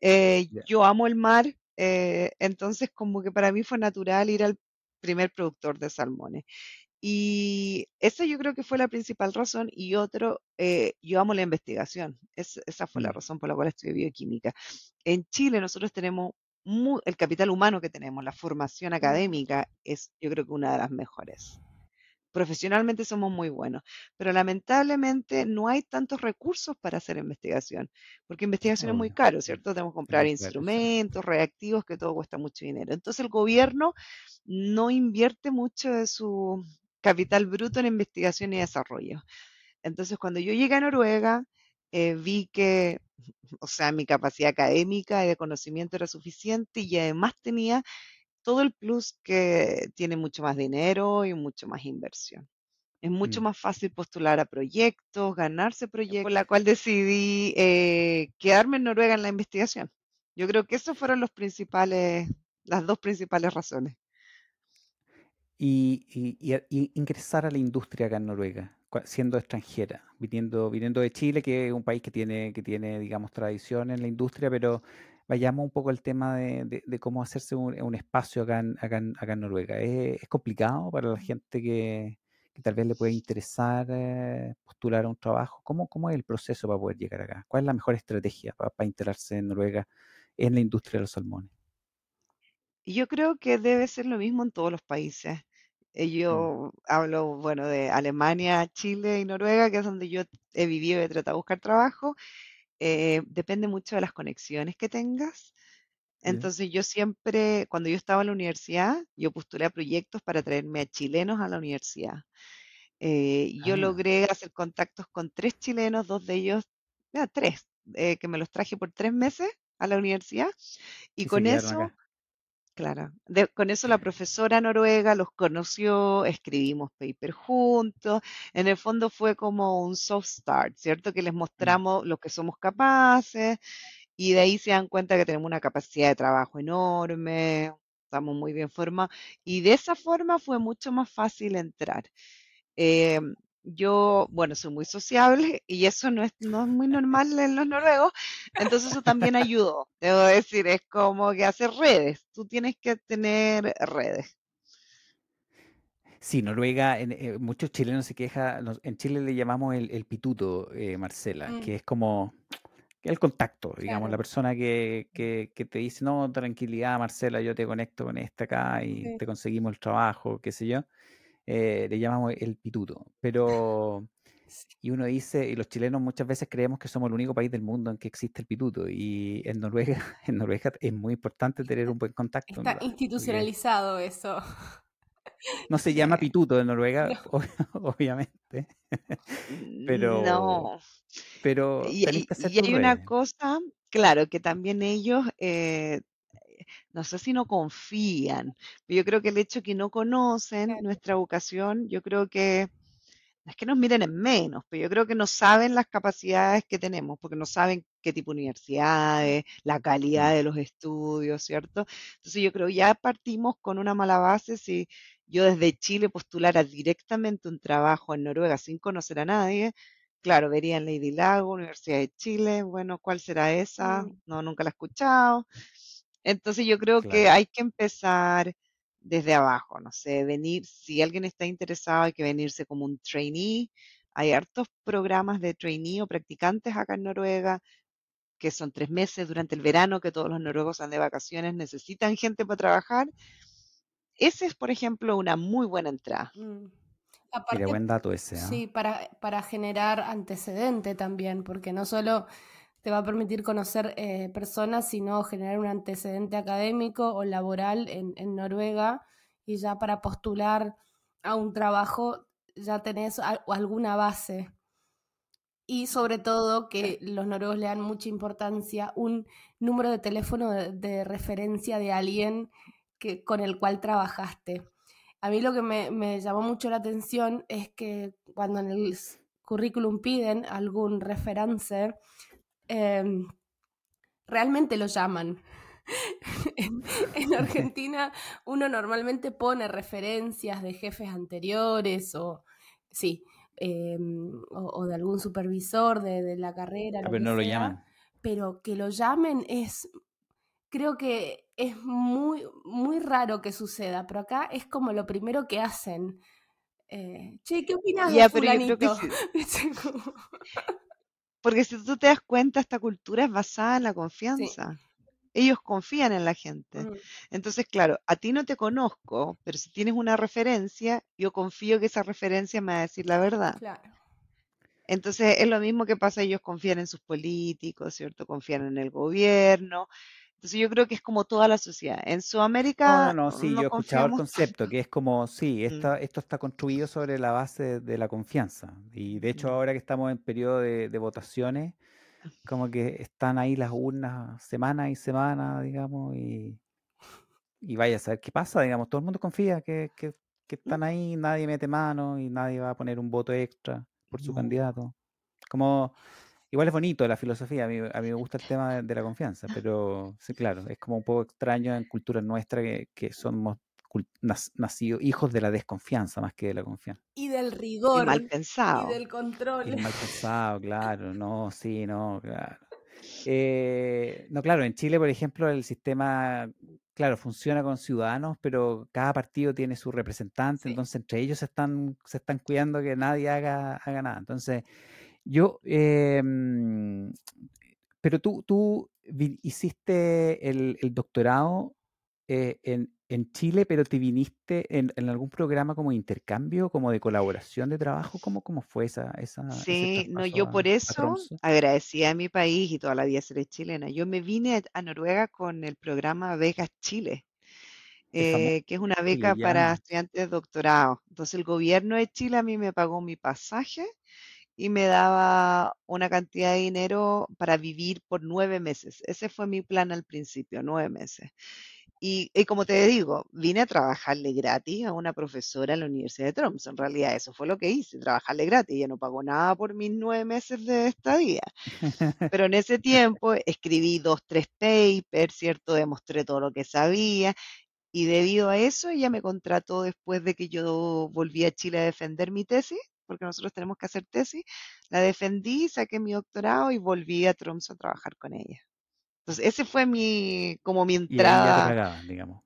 [SPEAKER 3] Eh, yo amo el mar, eh, entonces como que para mí fue natural ir al primer productor de salmones. Y esa yo creo que fue la principal razón. Y otro, eh, yo amo la investigación. Es- esa fue la
[SPEAKER 2] Mm,
[SPEAKER 3] razón por la cual estudié bioquímica. En Chile nosotros tenemos el capital humano que tenemos, la formación
[SPEAKER 1] Mm,
[SPEAKER 3] académica es yo creo que una de las mejores. Profesionalmente somos muy buenos, pero lamentablemente no hay tantos recursos para hacer investigación, porque investigación es muy
[SPEAKER 2] obvio.
[SPEAKER 3] caro, ¿cierto? Tenemos que comprar instrumentos, reactivos, que todo cuesta mucho dinero. Entonces el gobierno no invierte mucho de su capital bruto en investigación y desarrollo. Entonces cuando yo llegué a Noruega, eh, vi que, o sea, mi capacidad académica y de conocimiento era suficiente y además tenía todo el plus que tiene mucho más dinero y mucho más inversión. Es mucho
[SPEAKER 2] Mm.
[SPEAKER 3] más fácil postular a proyectos, ganarse proyectos, por la cual decidí eh, quedarme en Noruega en la investigación. Yo creo que esos fueron los principales, las dos principales razones.
[SPEAKER 2] Y, ingresar a la industria acá en Noruega, siendo extranjera, viniendo, viniendo de Chile, que es un país que tiene, que tiene, digamos, tradición en la industria, pero vayamos un poco al tema de, de- cómo hacerse un, espacio acá en, acá en, acá en Noruega. ¿Es, complicado para la gente que, que tal vez le puede interesar eh, postular a un trabajo? ¿Cómo, cómo es el proceso para poder llegar acá? ¿Cuál es la mejor estrategia para, para instalarse en Noruega en la industria de los salmones?
[SPEAKER 3] Yo creo que debe ser lo mismo en todos los países. Eh,
[SPEAKER 2] Mm,
[SPEAKER 3] Yo hablo, bueno, de Alemania, Chile y Noruega, que es donde yo he vivido y he tratado de buscar trabajo. Eh, depende mucho de las conexiones que tengas. Entonces yo siempre, cuando yo estaba en la universidad, yo postulé a proyectos para traerme a chilenos a la universidad. Eh, yo
[SPEAKER 2] Ah,
[SPEAKER 3] logré hacer contactos con tres chilenos, dos de ellos, ya, tres, eh, que me los traje por tres meses a la universidad. Y
[SPEAKER 2] y se
[SPEAKER 3] con
[SPEAKER 2] quedaron
[SPEAKER 3] eso,
[SPEAKER 2] acá.
[SPEAKER 3] Claro, de- con eso la profesora noruega los conoció, escribimos paper juntos. En el fondo fue como un soft start, ¿cierto? Que les
[SPEAKER 2] Mm,
[SPEAKER 3] mostramos lo que somos capaces y de ahí se dan cuenta que tenemos una capacidad de trabajo enorme, estamos muy bien formados. Y de esa forma fue mucho más fácil entrar. Eh, yo, bueno, soy muy sociable y eso no es, no es muy normal en los noruegos, entonces eso también ayudó. Debo decir, es como que hacer redes, tú tienes que tener redes.
[SPEAKER 2] Sí, Noruega, en- eh, muchos chilenos se quejan, en Chile le llamamos el, el pituto, eh, Marcela,
[SPEAKER 1] mm,
[SPEAKER 2] que es como el contacto, digamos, la persona que, que, que te dice, no, tranquilidad, Marcela, yo te conecto con esta acá y
[SPEAKER 1] Sí.
[SPEAKER 2] te conseguimos el trabajo, qué sé yo, eh, le llamamos el pituto. Pero, y uno dice, y los chilenos muchas veces creemos que somos el único país del mundo en que existe el pituto, y en Noruega, en Noruega es muy importante tener un buen contacto,
[SPEAKER 1] Está institucionalizado eso.
[SPEAKER 2] no se llama pituto en Noruega,
[SPEAKER 1] No.
[SPEAKER 2] ob- obviamente, pero,
[SPEAKER 3] No.
[SPEAKER 2] pero
[SPEAKER 3] Y, hay una cosa, claro, que también ellos, eh, no sé si no confían, pero yo creo que el hecho que no conocen nuestra vocación, yo creo que no es que nos miren en menos, pero yo creo que no saben las capacidades que tenemos, porque no saben qué tipo de universidades, la calidad de los estudios, ¿cierto? Entonces yo creo ya partimos con una mala base si yo desde Chile postulara directamente un trabajo en Noruega sin conocer a nadie. Claro, verían Lady Lago, Universidad de Chile, bueno, ¿cuál será esa?
[SPEAKER 1] Mm,
[SPEAKER 3] No, nunca la he escuchado. Entonces yo creo que hay que empezar desde abajo, no sé, venir, si alguien está interesado, hay que venirse como un trainee. Hay hartos programas de trainee o practicantes acá en Noruega, que son tres meses durante el verano, que todos los noruegos están de vacaciones, necesitan gente para trabajar. Ese es, por ejemplo, una muy buena entrada.
[SPEAKER 1] mm.
[SPEAKER 2] Mira, buen dato ese, ¿ah?
[SPEAKER 1] sí, para, para generar antecedente también, porque no solo te va a permitir conocer eh, personas, sino generar un antecedente académico o laboral en, en Noruega y ya para postular a un trabajo ya tenés al- alguna base. Y sobre todo que los noruegos le dan mucha importancia un número de teléfono de, de referencia de alguien que, con el cual trabajaste. A mí lo que me, me llamó mucho la atención es que cuando en el, currículum piden algún reference, em, realmente lo llaman. en, Argentina uno normalmente pone referencias de jefes anteriores o, sí, em, o, de algún supervisor de, la carrera.
[SPEAKER 2] Pero no lo llaman.
[SPEAKER 1] Pero que lo llamen es, creo que es muy, muy raro que suceda, pero acá es como lo primero que hacen. Eh, che, ¿qué opinas de fulanito?
[SPEAKER 3] Porque si tú te das cuenta, esta cultura es basada en la confianza ellos confían en la gente. Mm. Entonces, claro, a ti no te conozco, pero si tienes una referencia, yo confío que esa referencia me va a decir la verdad. Claro. Entonces, es lo mismo que pasa, ellos confían en sus políticos, ¿cierto? Confían en el gobierno. Entonces, yo creo que es como toda la sociedad. En Sudamérica.
[SPEAKER 2] No, no, sí, yo he escuchado el concepto, que es como, sí, esto, esto está construido sobre la base de la confianza. Y de hecho, mm. ahora que estamos en periodo de votaciones, como que están ahí las urnas semana y semana, digamos, y, y vaya a saber qué pasa, digamos, todo el mundo confía que, que, que están ahí, nadie mete mano y nadie va a poner un voto extra por su candidato. Como, igual es bonito la filosofía, a mí, a mí me gusta el tema de, la confianza, pero sí, claro, es como un poco extraño en cultura nuestra que, que somos nacido hijos de la desconfianza más que de la confianza.
[SPEAKER 1] Y del rigor.
[SPEAKER 3] Y mal pensado.
[SPEAKER 1] Y del control.
[SPEAKER 2] Y mal pensado, claro, no, sí, no, claro. Eh, no, claro, en Chile, por ejemplo, el sistema, claro, funciona con ciudadanos, pero cada partido tiene su representante, entonces entre ellos se están, se están cuidando que nadie haga, haga nada. Entonces, yo, em, pero tú, tú hiciste el, el doctorado eh, en, en, Chile, pero te viniste en, en, algún programa como intercambio, como de colaboración de trabajo. ¿Cómo, cómo fue esa? esa
[SPEAKER 3] sí, no, yo por eso agradecía a mi país y toda la vida seré chilena. Yo me vine a Noruega con el programa Vegas Chile. Eh, que es una beca para estudiantes de doctorado. Entonces el gobierno de Chile a mí me pagó mi pasaje y me daba una cantidad de dinero para vivir por nueve meses. Ese fue mi plan al principio, nueve meses. Y, como te digo, vine a trabajarle gratis a una profesora en la Universidad de Tromsø. En realidad eso fue lo que hice, trabajarle gratis. Ella no pagó nada por mis nueve meses de estadía. Pero en ese tiempo escribí dos, tres papers, ¿cierto? Demostré todo lo que sabía. Y debido a eso, ella me contrató después de que yo volví a Chile a defender mi tesis, porque nosotros tenemos que hacer tesis. La defendí, saqué mi doctorado y volví a Tromsø a trabajar con ella. Entonces, ese fue mi, como mi entrada.
[SPEAKER 2] Y, digamos.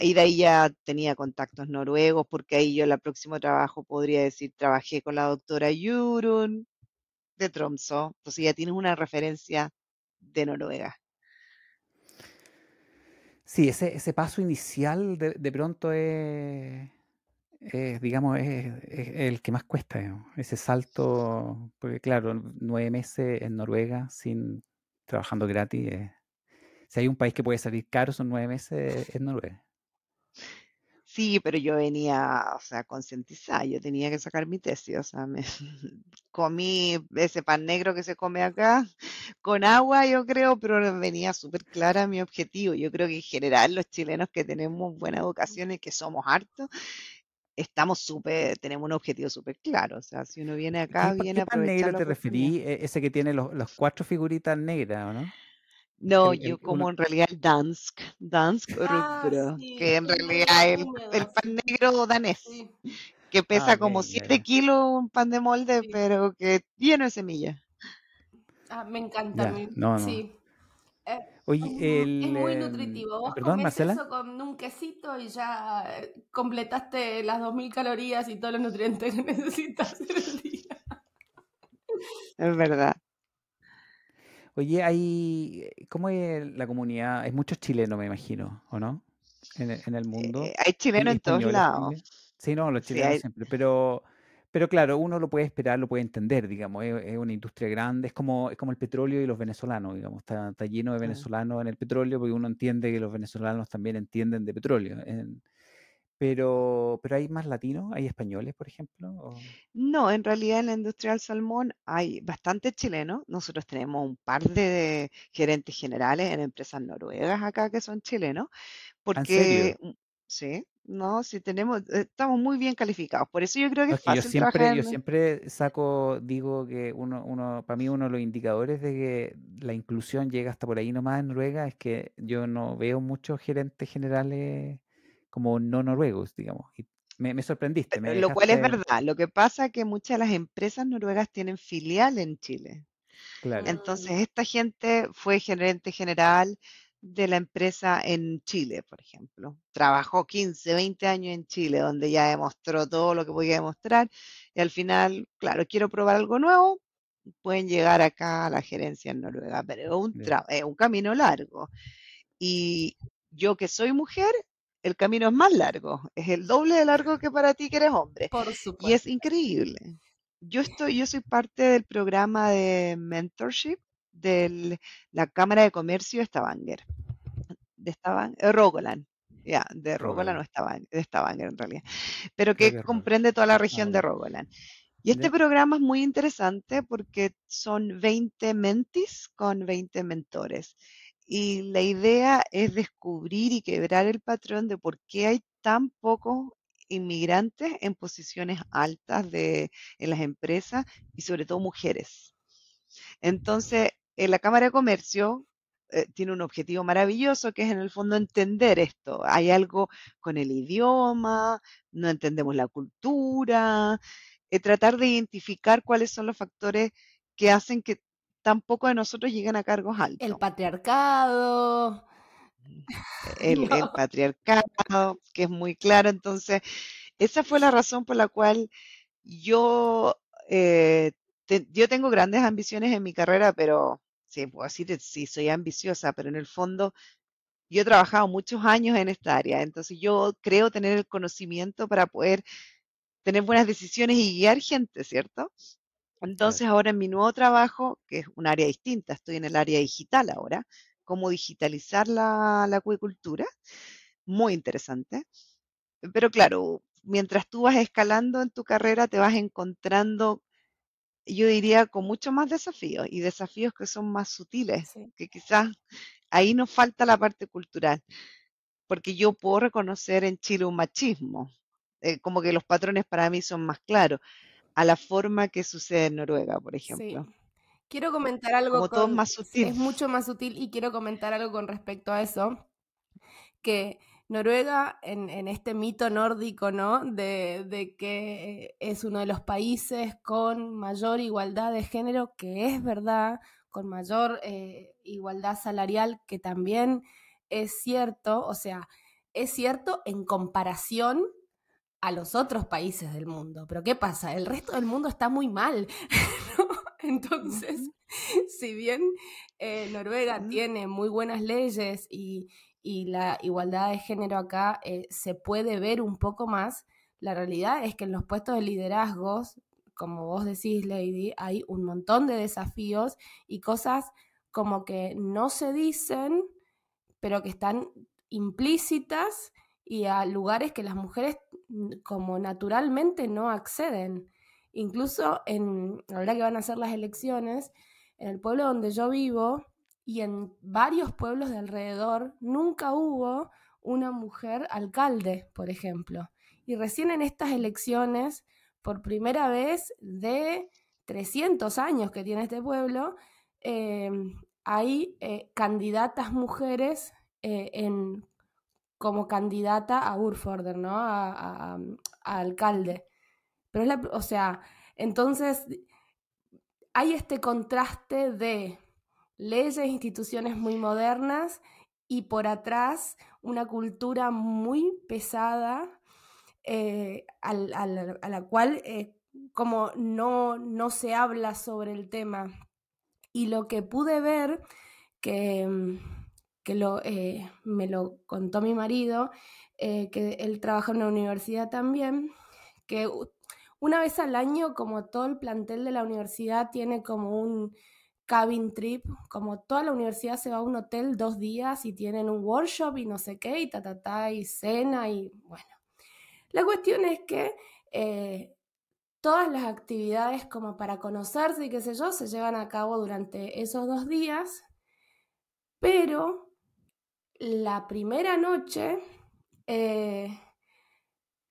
[SPEAKER 3] y de ahí ya tenía contactos noruegos, porque ahí yo en el próximo trabajo podría decir, trabajé con la doctora Jurun de Tromsø. Entonces ya tienes una referencia de Noruega.
[SPEAKER 2] Sí, ese, ese paso inicial de, de pronto es, digamos, es, el que más cuesta, ese salto, porque claro, nueve meses en Noruega sin trabajando gratis. Eh, si hay un país que puede salir caro, son nueve meses, es Noruega.
[SPEAKER 3] Sí, pero yo venía, o sea, concientizada, yo tenía que sacar mi tesis, o sea, me comí ese pan negro que se come acá con agua, yo creo, pero venía súper clara mi objetivo. Yo creo que en general los chilenos que tenemos buena educación que somos hartos, estamos súper, tenemos un objetivo súper claro. O sea, si uno viene acá, viene a
[SPEAKER 2] aprovechar. negro te referí? E, ese que tiene los, cuatro figuritas negras, ¿o no?
[SPEAKER 3] No, yo como en realidad el Dansk, Dansk ah, que en realidad el, el pan negro danés, que pesa ah, como 7 kilos un pan de molde, pero que lleno de semillas.
[SPEAKER 1] Ah, me encanta.
[SPEAKER 2] no, no.
[SPEAKER 1] Sí.
[SPEAKER 2] Eh, Oye,
[SPEAKER 1] el, es muy em, nutritivo. Vos
[SPEAKER 2] perdón, Marcela.
[SPEAKER 1] eso con un quesito y ya eh, completaste las 2000 calorías y todos los nutrientes que necesitas en el día.
[SPEAKER 3] Es verdad.
[SPEAKER 2] Oye, hay, ¿cómo es la comunidad? Hay muchos chilenos, me imagino, ¿o no? En, en el mundo.
[SPEAKER 3] Eh, hay chilenos en todos lados.
[SPEAKER 2] Sí, no, los chilenos siempre, pero pero claro, uno lo puede esperar, lo puede entender, digamos, es, una industria grande, es como, es como el petróleo y los venezolanos, digamos, está, está lleno de venezolanos en el petróleo porque uno entiende que los venezolanos también entienden de petróleo. pero, pero hay más latinos, hay españoles, por ejemplo.
[SPEAKER 3] No, en realidad en la industria del salmón hay bastantes chilenos. Nosotros tenemos un par de gerentes generales en empresas noruegas acá que son chilenos, porque Sí, no, si tenemos, eh, estamos muy bien calificados. Por eso yo creo que
[SPEAKER 2] No,
[SPEAKER 3] es
[SPEAKER 2] es que yo
[SPEAKER 3] fácil trabajar
[SPEAKER 2] siempre, yo
[SPEAKER 3] en...
[SPEAKER 2] siempre saco, digo que uno, uno, para mí uno de los indicadores de que la inclusión llega hasta por ahí nomás en Noruega es que yo no veo muchos gerentes generales como no noruegos, digamos. Y me, me sorprendiste, me
[SPEAKER 3] Lo cual es
[SPEAKER 2] dejaste
[SPEAKER 3] verdad. Lo que pasa es que muchas de las empresas noruegas tienen filial en Chile.
[SPEAKER 2] claro.
[SPEAKER 3] Entonces, esta gente fue gerente general de la empresa en Chile, por ejemplo. Trabajó 15, 20 años en Chile, donde ya demostró todo lo que podía demostrar. Y al final, claro, quiero probar algo nuevo, pueden llegar acá a la gerencia en Noruega, pero es un, es un camino largo. Y yo que soy mujer, el camino es más largo, es el doble de largo que para ti que eres hombre.
[SPEAKER 1] por
[SPEAKER 3] Y es
[SPEAKER 1] supuesto.
[SPEAKER 3] increíble. Yo estoy, yo soy parte del programa de mentorship de la Cámara de Comercio de Stavanger, de Stavanger, Rogaland, ya, de Rogaland o. Stavanger, de Stavanger en realidad, pero que
[SPEAKER 2] Rogaland.
[SPEAKER 3] comprende toda la
[SPEAKER 2] Ah,
[SPEAKER 3] región de
[SPEAKER 2] ok.
[SPEAKER 3] Rogaland. Y este programa es muy interesante porque son 20 mentis con 20 mentores. Y la idea es descubrir y quebrar el patrón de por qué hay tan pocos inmigrantes en posiciones altas de, en las empresas y sobre todo mujeres. Entonces, en la Cámara de Comercio eh, tiene un objetivo maravilloso que es en el fondo entender esto. Hay algo con el idioma, no entendemos la cultura, eh, tratar de identificar cuáles son los factores que hacen que tan pocos de nosotros lleguen a cargos
[SPEAKER 1] El
[SPEAKER 3] altos.
[SPEAKER 1] patriarcado.
[SPEAKER 3] El, el
[SPEAKER 1] No.
[SPEAKER 3] patriarcado, que es muy claro. Entonces, esa fue la razón por la cual yo, eh, te- yo tengo grandes ambiciones en mi carrera, pero sí, puedo decir, sí, soy ambiciosa, pero en el fondo yo he trabajado muchos años en esta área, entonces yo creo tener el conocimiento para poder tener buenas decisiones y guiar gente, ¿cierto? Entonces ahora en mi nuevo trabajo, que es un área distinta, estoy en el área digital ahora, cómo digitalizar la, la acuicultura, muy interesante. Pero claro, mientras tú vas escalando en tu carrera, te vas encontrando, yo diría, con mucho más desafíos y desafíos que son más sutiles,
[SPEAKER 1] Sí.
[SPEAKER 3] que quizás ahí nos falta la parte cultural, porque yo puedo reconocer en Chile un machismo, eh, como que los patrones para mí son más claros, a la forma que sucede en Noruega, por
[SPEAKER 1] Sí.
[SPEAKER 3] ejemplo.
[SPEAKER 1] Quiero comentar algo
[SPEAKER 3] Como todo es
[SPEAKER 1] con...
[SPEAKER 3] más
[SPEAKER 1] sí,
[SPEAKER 3] sutil.
[SPEAKER 1] es mucho más sutil y quiero comentar algo con respecto a eso, que Noruega en, en este mito nórdico, ¿no? De, de que es uno de los países con mayor igualdad de género, que es verdad, con mayor eh, igualdad salarial, que también es cierto, o sea, es cierto en comparación a los otros países del mundo. Pero ¿qué pasa? El resto del mundo está muy mal. ¿no? Entonces, si bien eh, Noruega tiene muy buenas leyes y, y la igualdad de género acá eh, se puede ver un poco más, la realidad es que en los puestos de liderazgos, como vos decís, Lady, hay un montón de desafíos y cosas como que no se dicen, pero que están implícitas y a lugares que las mujeres mm, como naturalmente no acceden. Incluso en, ahora que van a ser las elecciones, en el pueblo donde yo vivo y en varios pueblos de alrededor, nunca hubo una mujer alcalde, por ejemplo. Y recién en estas elecciones, por primera vez de 300 años que tiene este pueblo, eh, hay eh, candidatas mujeres eh, en, como candidata a Urforder, ¿no? A, a, a alcalde. Pero es la, o sea, entonces hay este contraste de leyes instituciones muy modernas y por atrás una cultura muy pesada eh, a la cual eh, como no, no se habla sobre el tema. Y lo que pude ver, que, que lo, eh, me lo contó mi marido, que él trabaja en una universidad también, que una vez al año, como todo el plantel de la universidad tiene como un cabin trip, como toda la universidad se va a un hotel dos días y tienen un workshop y no sé qué, y ta, ta, ta, y cena, y bueno. La cuestión es que eh, todas las actividades como para conocerse y qué sé yo se llevan a cabo durante esos dos días, pero la primera noche eh,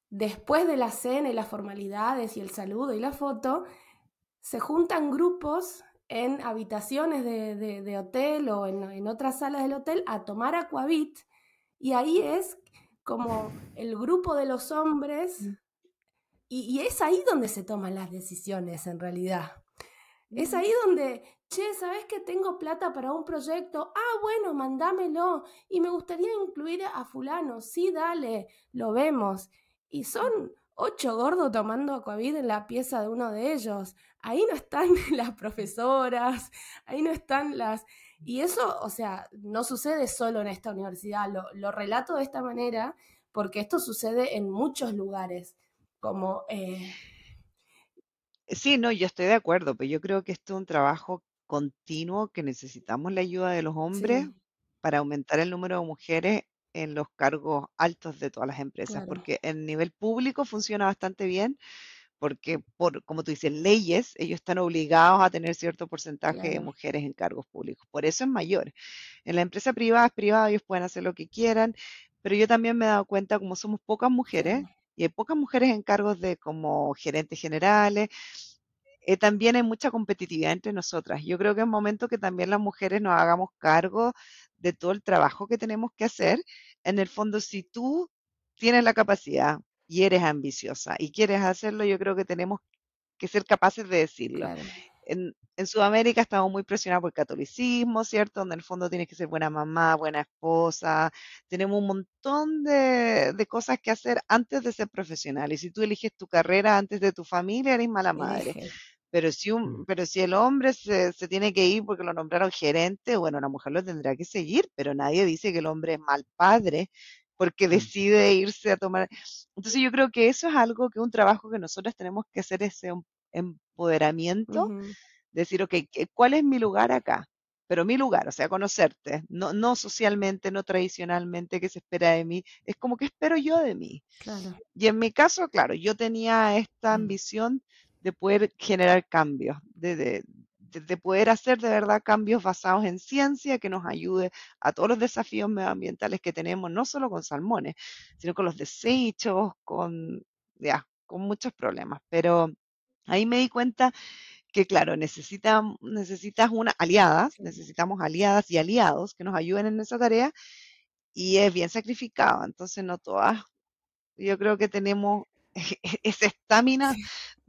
[SPEAKER 1] después de la cena y las formalidades y el saludo y la foto, se juntan grupos en habitaciones de, hotel o en, en, otras salas del hotel a tomar aquavit y ahí es como el grupo de los hombres mm. y, es ahí donde se toman las decisiones en realidad. Es ahí donde, che, ¿sabes que tengo plata para un proyecto? Ah, bueno, mandámelo. Y me gustaría incluir a fulano. Sí, dale, lo vemos. Y son ocho gordos tomando Aquavit en la pieza de uno de ellos. Ahí no están las profesoras, ahí no están las... Y eso, o sea, no sucede solo en esta universidad, lo, relato de esta manera porque esto sucede en muchos lugares, como... Eh,
[SPEAKER 3] sí, no, yo estoy de acuerdo, pero yo creo que esto es un trabajo continuo que necesitamos la ayuda de los hombres para aumentar el número de mujeres en los cargos altos de todas las empresas, porque en nivel público funciona bastante bien, porque por, como tú dices, leyes, ellos están obligados a tener cierto porcentaje de mujeres en cargos públicos. Por eso es mayor. En la empresa privada es privada, ellos pueden hacer lo que quieran, pero yo también me he dado cuenta, como somos pocas mujeres, y hay pocas mujeres en cargos de como gerentes generales, eh, también hay mucha competitividad entre nosotras. Yo creo que es momento que también las mujeres nos hagamos cargo de todo el trabajo que tenemos que hacer. En el fondo, si tú tienes la capacidad y eres ambiciosa y quieres hacerlo, yo creo que tenemos que ser capaces de decirlo. En, Sudamérica estamos muy presionados por el catolicismo, ¿cierto? Donde en el fondo tienes que ser buena mamá, buena esposa. Tenemos un montón de, cosas que hacer antes de ser profesional. Y si tú eliges tu carrera antes de tu familia, eres mala madre. Pero si, un, mm. pero si el hombre se, se, tiene que ir porque lo nombraron gerente, bueno, la mujer lo tendrá que seguir, pero nadie dice que el hombre es mal padre porque mm. decide irse a tomar. Entonces yo creo que eso es algo que un trabajo que nosotros tenemos que hacer ese empoderamiento, decir, ok, ¿cuál es mi lugar acá? Pero mi lugar, o sea, conocerte, no, no socialmente, no tradicionalmente que se espera de mí, es como que espero yo de mí. Y en mi caso, claro, yo tenía esta mm. ambición de poder generar cambios, de, de, poder hacer de verdad cambios basados en ciencia que nos ayude a todos los desafíos medioambientales que tenemos, no solo con salmones, sino con los desechos, con, ya, con muchos problemas. Pero ahí me di cuenta que, claro, necesita, necesitas una aliadas, necesitamos aliadas y aliados que nos ayuden en esa tarea y es bien sacrificado. Entonces, no todas, yo creo que tenemos esa estamina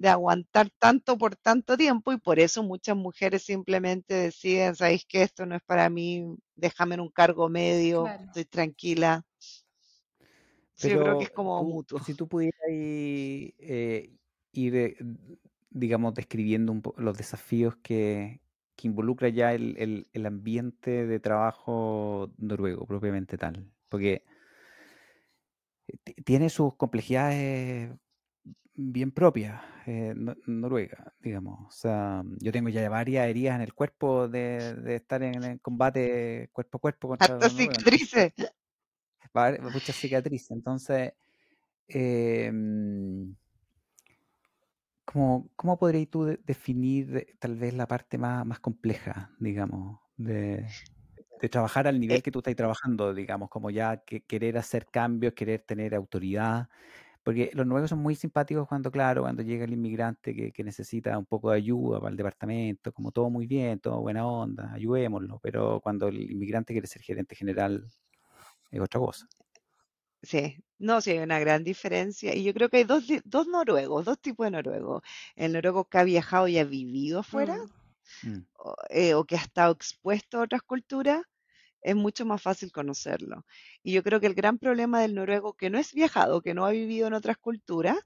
[SPEAKER 3] de aguantar tanto por tanto tiempo y por eso muchas mujeres simplemente deciden, ¿sabéis que esto no es para mí? Déjame en un cargo medio, estoy tranquila. yo creo que es como mutuo.
[SPEAKER 2] Si tú pudieras eh, ir, eh, digamos, describiendo un los desafíos que, que involucra ya el, el ambiente de trabajo noruego propiamente tal, porque tiene sus complejidades bien propias, eh, Noruega, digamos. O sea, yo tengo ya varias heridas en el cuerpo de, estar en el combate cuerpo a cuerpo
[SPEAKER 3] contra Hasta cicatrices.
[SPEAKER 2] Muchas cicatrices. Entonces, em, ¿cómo, ¿cómo podrías tú definir tal vez la parte más, más compleja, digamos, de, de trabajar al nivel eh que tú estás trabajando, digamos, como ya que querer hacer cambios, querer tener autoridad, porque los nuevos son muy simpáticos cuando, claro, cuando llega el inmigrante que, que necesita un poco de ayuda para el departamento, como todo muy bien, todo buena onda, ayudémoslo, pero cuando el inmigrante quiere ser gerente general es otra cosa.
[SPEAKER 3] Sí, no, sí, hay una gran diferencia. Y yo creo que hay dos, dos noruegos, dos tipos de noruegos. El noruego que ha viajado y ha vivido afuera, mm. Mm. Eh, o que ha estado expuesto a otras culturas, es mucho más fácil conocerlo. Y yo creo que el gran problema del noruego que no es viajado, que no ha vivido en otras culturas,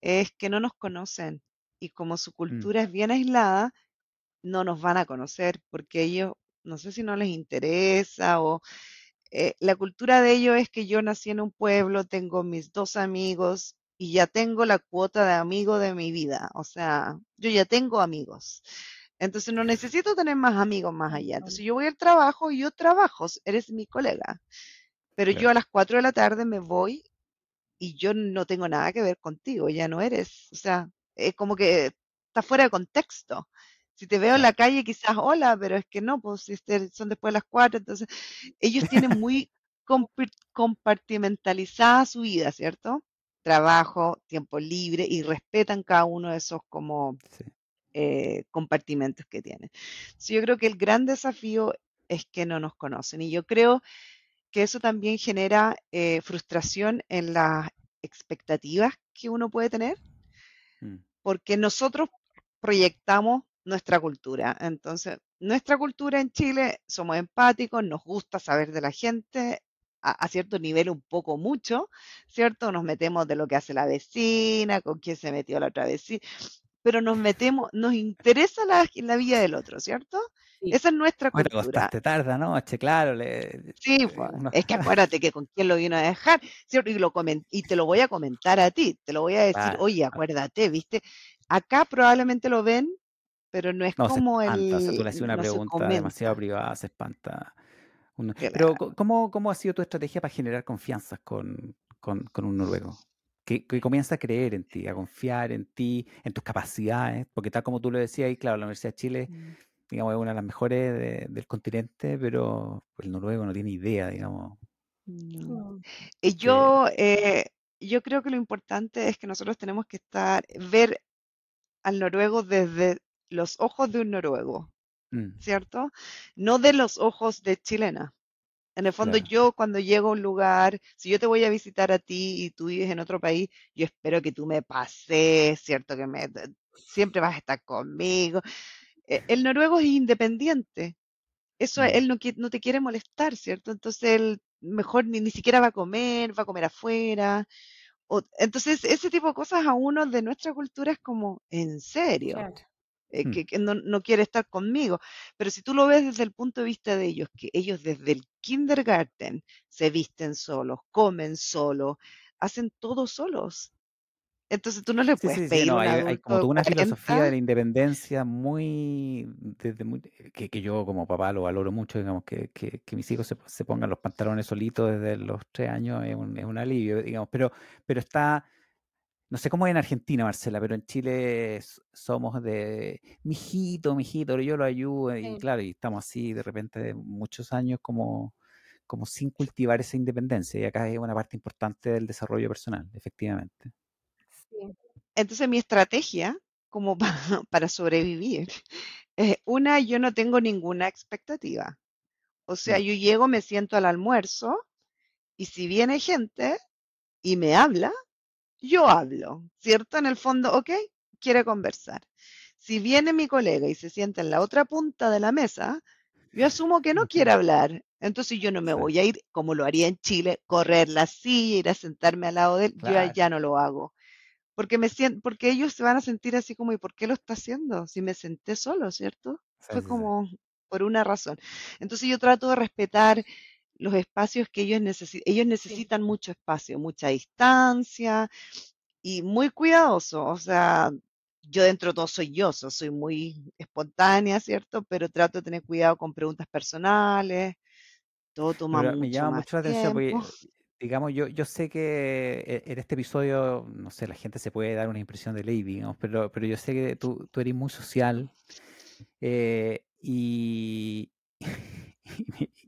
[SPEAKER 3] es que no nos conocen. Y como su mm. cultura es bien aislada, no nos van a conocer porque ellos, no sé si no les interesa o eh, la cultura de ellos es que yo nací en un pueblo, tengo mis dos amigos y ya tengo la cuota de amigo de mi vida. O sea, yo ya tengo amigos. Entonces no necesito tener más amigos más allá. Entonces yo voy al trabajo y yo trabajo, eres mi colega. Pero yo a las 4 de la tarde me voy y yo no tengo nada que ver contigo, ya no eres. O sea, es como que está fuera de contexto. Si te veo en la calle, quizás hola, pero es que no, pues este, son después de las 4. Entonces, ellos tienen muy compartimentalizada su vida, ¿cierto? Trabajo, tiempo libre y respetan cada uno de esos como eh, compartimentos que tienen. yo creo que el gran desafío es que no nos conocen y yo creo que eso también genera eh, frustración en las expectativas que uno puede tener, mm. porque nosotros proyectamos nuestra cultura. Entonces, nuestra cultura en Chile, somos empáticos, nos gusta saber de la gente, a, cierto nivel un poco mucho, ¿cierto? Nos metemos de lo que hace la vecina, con quién se metió la otra vecina, pero nos metemos, nos interesa la, la vida del otro, ¿cierto? Esa es nuestra cultura.
[SPEAKER 2] Bueno, te tarda, ¿no? claro.
[SPEAKER 3] sí, pues, es que acuérdate que con quién lo vino a dejar, ¿cierto? Y, lo y te lo voy a comentar a ti, te lo voy a decir, oye, acuérdate, ¿viste? Acá probablemente lo ven, pero no es como el...
[SPEAKER 2] O sea, tú le haces una pregunta demasiado privada, se espanta. Pero, ¿cómo, ¿cómo ha sido tu estrategia para generar confianza con, con, con un noruego? Que, que, comienza a creer en ti, a confiar en ti, en tus capacidades, porque tal como tú lo decías, y claro, la Universidad de Chile mm digamos, es una de las mejores del continente, pero el noruego no tiene idea, digamos.
[SPEAKER 3] Yo, eh, yo creo que lo importante es que nosotros tenemos que estar, ver al noruego desde los ojos de un noruego, mm. ¿cierto? No de los ojos de chilena. En el fondo, yo cuando llego a un lugar, si yo te voy a visitar a ti y tú vives en otro país, yo espero que tú me pases, ¿cierto? Que me, siempre vas a estar conmigo. E, el noruego es independiente. Eso él no, no te quiere molestar, ¿cierto? Entonces él mejor ni, ni siquiera va a comer, va a comer afuera. entonces, ese tipo de cosas a uno de nuestra cultura es como, ¿en serio? Eh, mm. que, no, no, quiere estar conmigo. Pero si tú lo ves desde el punto de vista de ellos, que ellos desde el kindergarten se visten solos, comen solos, hacen todo solos. Entonces tú no le puedes pedir
[SPEAKER 2] hay, como una filosofía de la independencia muy, desde que, que, yo como papá lo valoro mucho, digamos, que, que, que mis hijos se, se, pongan los pantalones solitos desde los tres años es un, es un alivio, digamos, pero, pero está, no sé cómo es en Argentina, Marcela, pero en Chile somos de, mijito, mijito, yo lo ayudo, y claro, y estamos así de repente muchos años como, como sin cultivar esa independencia, y acá es una parte importante del desarrollo personal, efectivamente.
[SPEAKER 3] Entonces mi estrategia como para, sobrevivir, una, yo no tengo ninguna expectativa. O sea, yo llego, me siento al almuerzo y si viene gente y me habla, yo hablo, ¿cierto? En el fondo, ok, quiere conversar. Si viene mi colega y se sienta en la otra punta de la mesa, yo asumo que no quiere hablar. Entonces yo no me voy a ir, como lo haría en Chile, correr la silla, ir a sentarme al lado de él. Yo ya no lo hago porque me siento, porque ellos se van a sentir así como, ¿y por qué lo está haciendo? Si me senté solo, ¿cierto? Fue como por una razón. Entonces yo trato de respetar los espacios que ellos necesitan. Ellos necesitan mucho espacio, mucha distancia y muy cuidadoso. O sea, yo dentro de todo soy yo, soy muy espontánea, ¿cierto? Pero trato de tener cuidado con preguntas personales. Todo toma mucho me llama mucho la atención porque
[SPEAKER 2] digamos, yo, yo sé que eh, en este episodio, no sé, la gente se puede dar una impresión de Lady, digamos, pero, pero yo sé que tú, tú eres muy social eh, y, y,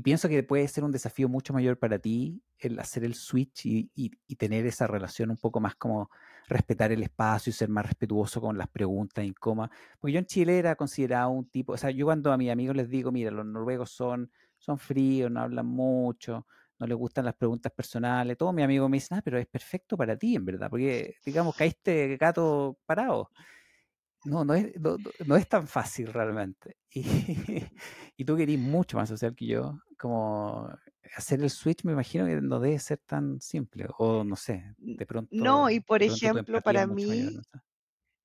[SPEAKER 2] pienso que puede ser un desafío mucho mayor para ti el hacer el switch y, y, tener esa relación un poco más como respetar el espacio y ser más respetuoso con las preguntas y coma. Porque yo en Chile era considerado un tipo, o sea, yo cuando a mis amigos les digo, mira, los noruegos son, son fríos, no hablan mucho, no le gustan las preguntas personales, todo mi amigo me dice, ah, pero es perfecto para ti, en verdad, porque, digamos, caíste gato parado. No, no es, no, es tan fácil realmente. Y, tú querís mucho más social que yo, como hacer el switch me imagino que no debe ser tan simple, o no sé, de pronto.
[SPEAKER 3] No, y por ejemplo, para mí,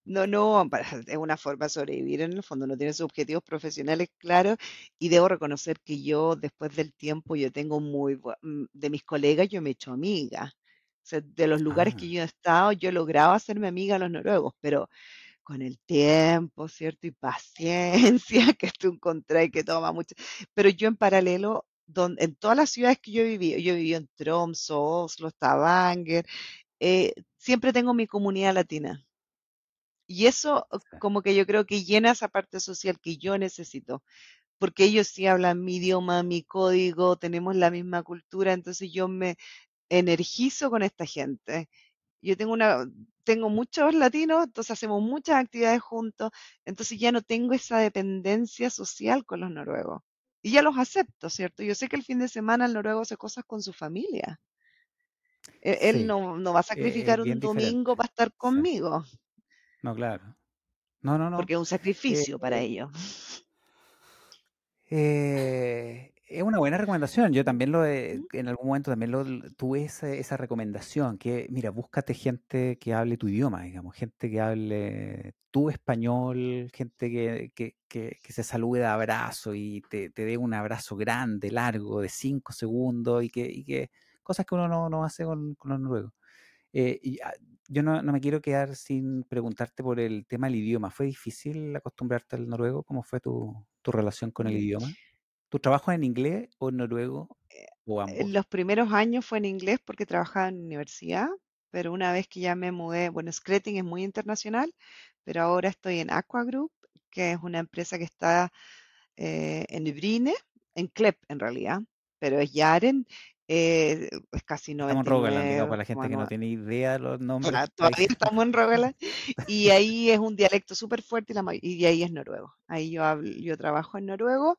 [SPEAKER 3] no, no, es una forma de sobrevivir en el fondo, no tiene sus objetivos profesionales claros y debo reconocer que yo después del tiempo yo tengo muy, mm, de mis colegas yo me he hecho amiga. O sea, de los lugares que ah. yo he estado, yo he logrado hacerme amiga a los noruegos, pero con el tiempo, ¿cierto? Y paciencia que tú encontrás y que toma mucho. Pero yo en paralelo, en todas las ciudades que yo he vivido, yo he vivido en Tromsø, Oslo, Stavanger, eh, siempre tengo mi comunidad latina. Y eso como que yo creo que llena esa parte social que yo necesito porque ellos sí hablan mi idioma, mi código, tenemos la misma cultura, entonces yo me energizo con esta gente. Yo tengo una, tengo muchos latinos, entonces hacemos muchas actividades juntos, entonces ya no tengo esa dependencia social con los noruegos. Y ya los acepto, ¿cierto? Yo sé que el fin de semana el noruego hace cosas con su familia. E- Él
[SPEAKER 2] Sí,
[SPEAKER 3] no, no va a
[SPEAKER 2] e-
[SPEAKER 3] sacrificar un domingo
[SPEAKER 2] diferente.
[SPEAKER 3] para estar conmigo,
[SPEAKER 2] No, claro. No, no, no.
[SPEAKER 3] porque es un
[SPEAKER 2] Eh,
[SPEAKER 3] sacrificio para ellos.
[SPEAKER 2] Eh, es una buena recomendación. Yo también lo he- en algún momento también lo tuve esa, esa recomendación, que mira, búscate gente que hable tu idioma, digamos, gente que hable tu español, gente que, que, que, que se salude de abrazo y te, te dé un abrazo grande, largo, de cinco segundos y que, y que cosas que uno no, no hace con, con los noruegos. Eh, y ah, yo no, no me quiero quedar sin preguntarte por el tema del idioma. ¿Fue difícil acostumbrarte al noruego? ¿Cómo fue tu, tu relación con el
[SPEAKER 3] Mm,
[SPEAKER 2] idioma? ¿Tu trabajo en inglés o en noruego o
[SPEAKER 3] En
[SPEAKER 2] ambos?
[SPEAKER 3] los primeros años fue en inglés porque trabajaba en universidad, pero una vez que ya me mudé, bueno, Skretting es muy internacional, pero ahora estoy en Aqua Group, que es una empresa que está eh, en Brine, en Klepp en realidad, pero es Yaren, eh, es casi
[SPEAKER 2] Estamos en Rogaland, digamos, para la gente que no
[SPEAKER 3] 99,9.
[SPEAKER 2] tiene idea de los nombres
[SPEAKER 3] Claro, todavía estamos en Rogaland y ahí es un dialecto súper fuerte y, la, y ahí es noruego. Ahí yo hablo, yo trabajo en noruego.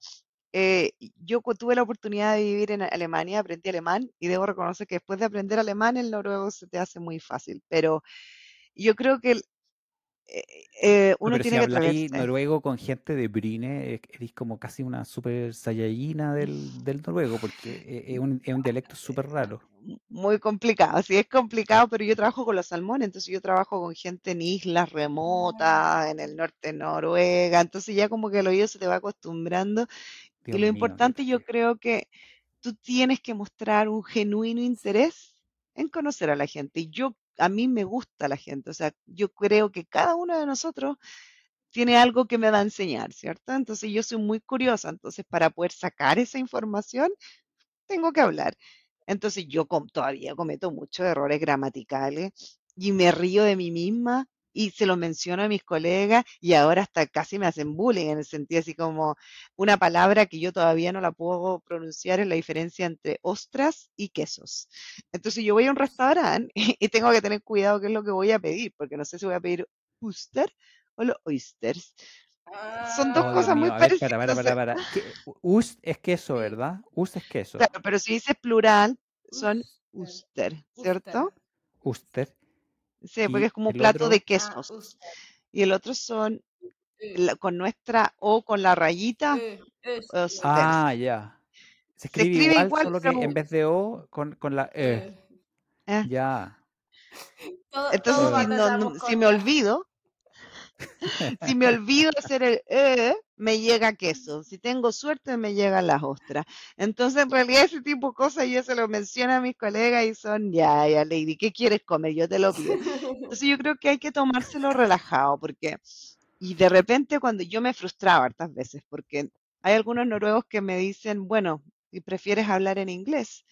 [SPEAKER 3] Eh, yo tuve la oportunidad de vivir en Alemania, aprendí alemán y debo reconocer que después de aprender alemán el noruego se te hace muy fácil, pero yo creo que eh, eh,
[SPEAKER 2] No,
[SPEAKER 3] uno
[SPEAKER 2] pero si
[SPEAKER 3] tiene que
[SPEAKER 2] habláis
[SPEAKER 3] atreverse.
[SPEAKER 2] noruego con gente de Brine, eh, eres como casi una super saiyajina del, del noruego, porque eh, es un, es un dialecto súper raro.
[SPEAKER 3] muy complicado. Sí, es complicado, pero yo trabajo con los salmones, entonces yo trabajo con gente en islas remotas, en el norte de Noruega, entonces ya como que el oído se te va acostumbrando. Y lo
[SPEAKER 2] mío,
[SPEAKER 3] importante yo creo que tú tienes que mostrar un genuino interés en conocer a la gente. Y yo, a mí me gusta la gente, o sea, yo creo que cada uno de nosotros tiene algo que me va a enseñar, ¿cierto? Entonces yo soy muy curiosa, entonces para poder sacar esa información tengo que hablar. Entonces yo com- todavía cometo muchos errores gramaticales y me río de mí misma y se lo menciono a mis colegas y ahora hasta casi me hacen bullying en el sentido así como una palabra que yo todavía no la puedo pronunciar es la diferencia entre ostras y quesos. Entonces yo voy a un restaurante y tengo que tener cuidado qué es lo que voy a pedir, porque no sé si voy a pedir oyster o los oysters. Son dos
[SPEAKER 2] Oh, Dios
[SPEAKER 3] cosas muy
[SPEAKER 2] mío, a ver,
[SPEAKER 3] parecidas.
[SPEAKER 2] para, para, para, para. ¿Qué- Ust es queso. ¿verdad? Ust es queso.
[SPEAKER 3] Claro, pero si dices plural, son
[SPEAKER 1] Uster.
[SPEAKER 3] Uster, ¿cierto?
[SPEAKER 2] Uster.
[SPEAKER 3] Sí, porque es como un plato
[SPEAKER 2] otro,
[SPEAKER 3] de
[SPEAKER 1] Ah,
[SPEAKER 3] quesos. Y el otro son la- con nuestra O con la rayita,
[SPEAKER 1] eh,
[SPEAKER 2] ah, ya. Se
[SPEAKER 3] Se
[SPEAKER 2] escribe
[SPEAKER 3] escribe
[SPEAKER 2] igual,
[SPEAKER 3] igual,
[SPEAKER 2] solo que en vez de O, con, con la E.
[SPEAKER 1] eh.
[SPEAKER 3] eh,
[SPEAKER 2] Ya.
[SPEAKER 1] Todo-
[SPEAKER 3] Entonces, si, no-
[SPEAKER 1] batallamos
[SPEAKER 3] no-
[SPEAKER 1] con
[SPEAKER 3] si me olvido, si me olvido hacer el E, me llega queso. Si tengo suerte, me llegan las ostras. Entonces, en realidad, ese tipo de cosas yo se lo menciono a mis colegas y son, ya, ya, Lady, ¿qué quieres comer? Yo te lo pido. Entonces, yo creo que hay que tomárselo relajado, porque, y de repente, cuando yo me frustraba hartas veces, porque hay algunos noruegos que me dicen, bueno, ¿y prefieres hablar en inglés?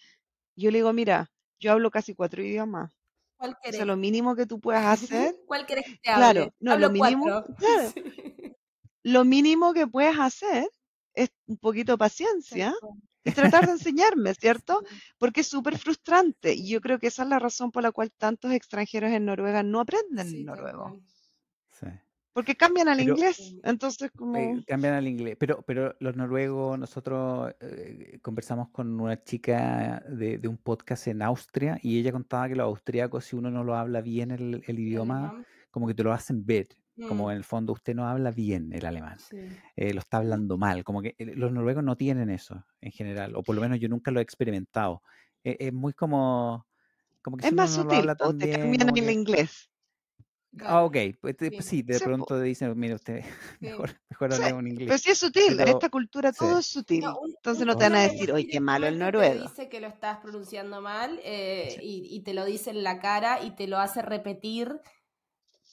[SPEAKER 3] Yo le digo, mira, yo hablo casi cuatro idiomas.
[SPEAKER 1] ¿Cuál
[SPEAKER 3] O sea, lo mínimo que tú puedas hacer,
[SPEAKER 1] ¿Cuál querés que te
[SPEAKER 3] claro, no,
[SPEAKER 1] Hablo
[SPEAKER 3] lo mínimo,
[SPEAKER 1] cuatro.
[SPEAKER 3] claro,
[SPEAKER 1] Sí.
[SPEAKER 3] lo mínimo que puedes hacer es un poquito de paciencia y tratar de enseñarme, ¿cierto? Porque es súper frustrante y yo creo que esa es la razón por la cual tantos extranjeros en Noruega no aprenden
[SPEAKER 1] Sí,
[SPEAKER 3] noruego. Porque cambian al
[SPEAKER 2] Pero
[SPEAKER 3] inglés, entonces como,
[SPEAKER 2] eh, cambian al inglés. Pero, pero los noruegos, nosotros eh, conversamos con una chica de, de un podcast en Austria y ella contaba que los austríacos, si uno no lo habla bien el, el idioma, como que te lo hacen ver. Como
[SPEAKER 1] Mm,
[SPEAKER 2] en el fondo usted no habla bien el alemán,
[SPEAKER 1] sí.
[SPEAKER 2] eh, lo está hablando mal. Como que eh, los noruegos no tienen eso en general, o por lo menos yo nunca lo he experimentado. Eh, es muy como, como que
[SPEAKER 3] es
[SPEAKER 2] si uno
[SPEAKER 3] más
[SPEAKER 2] no lo
[SPEAKER 3] sutil,
[SPEAKER 2] habla
[SPEAKER 3] po,
[SPEAKER 2] tan
[SPEAKER 3] te cambian el
[SPEAKER 2] que
[SPEAKER 3] inglés.
[SPEAKER 2] Ah, ok. Pues, pues
[SPEAKER 1] Sí.
[SPEAKER 2] sí, de
[SPEAKER 3] Sí, po,
[SPEAKER 2] pronto dicen, mire usted, mejor, mejor
[SPEAKER 3] sí,
[SPEAKER 2] en inglés.
[SPEAKER 3] pero sí es sutil, en
[SPEAKER 2] Pero,
[SPEAKER 3] esta cultura todo es sutil,
[SPEAKER 1] No, un-
[SPEAKER 3] entonces
[SPEAKER 1] un-
[SPEAKER 3] no te van a decir, oye, qué malo el
[SPEAKER 1] directamente te
[SPEAKER 3] noruego.
[SPEAKER 1] dice que lo estás pronunciando mal eh,
[SPEAKER 2] Sí.
[SPEAKER 1] y, y te lo dice en la cara y te lo hace repetir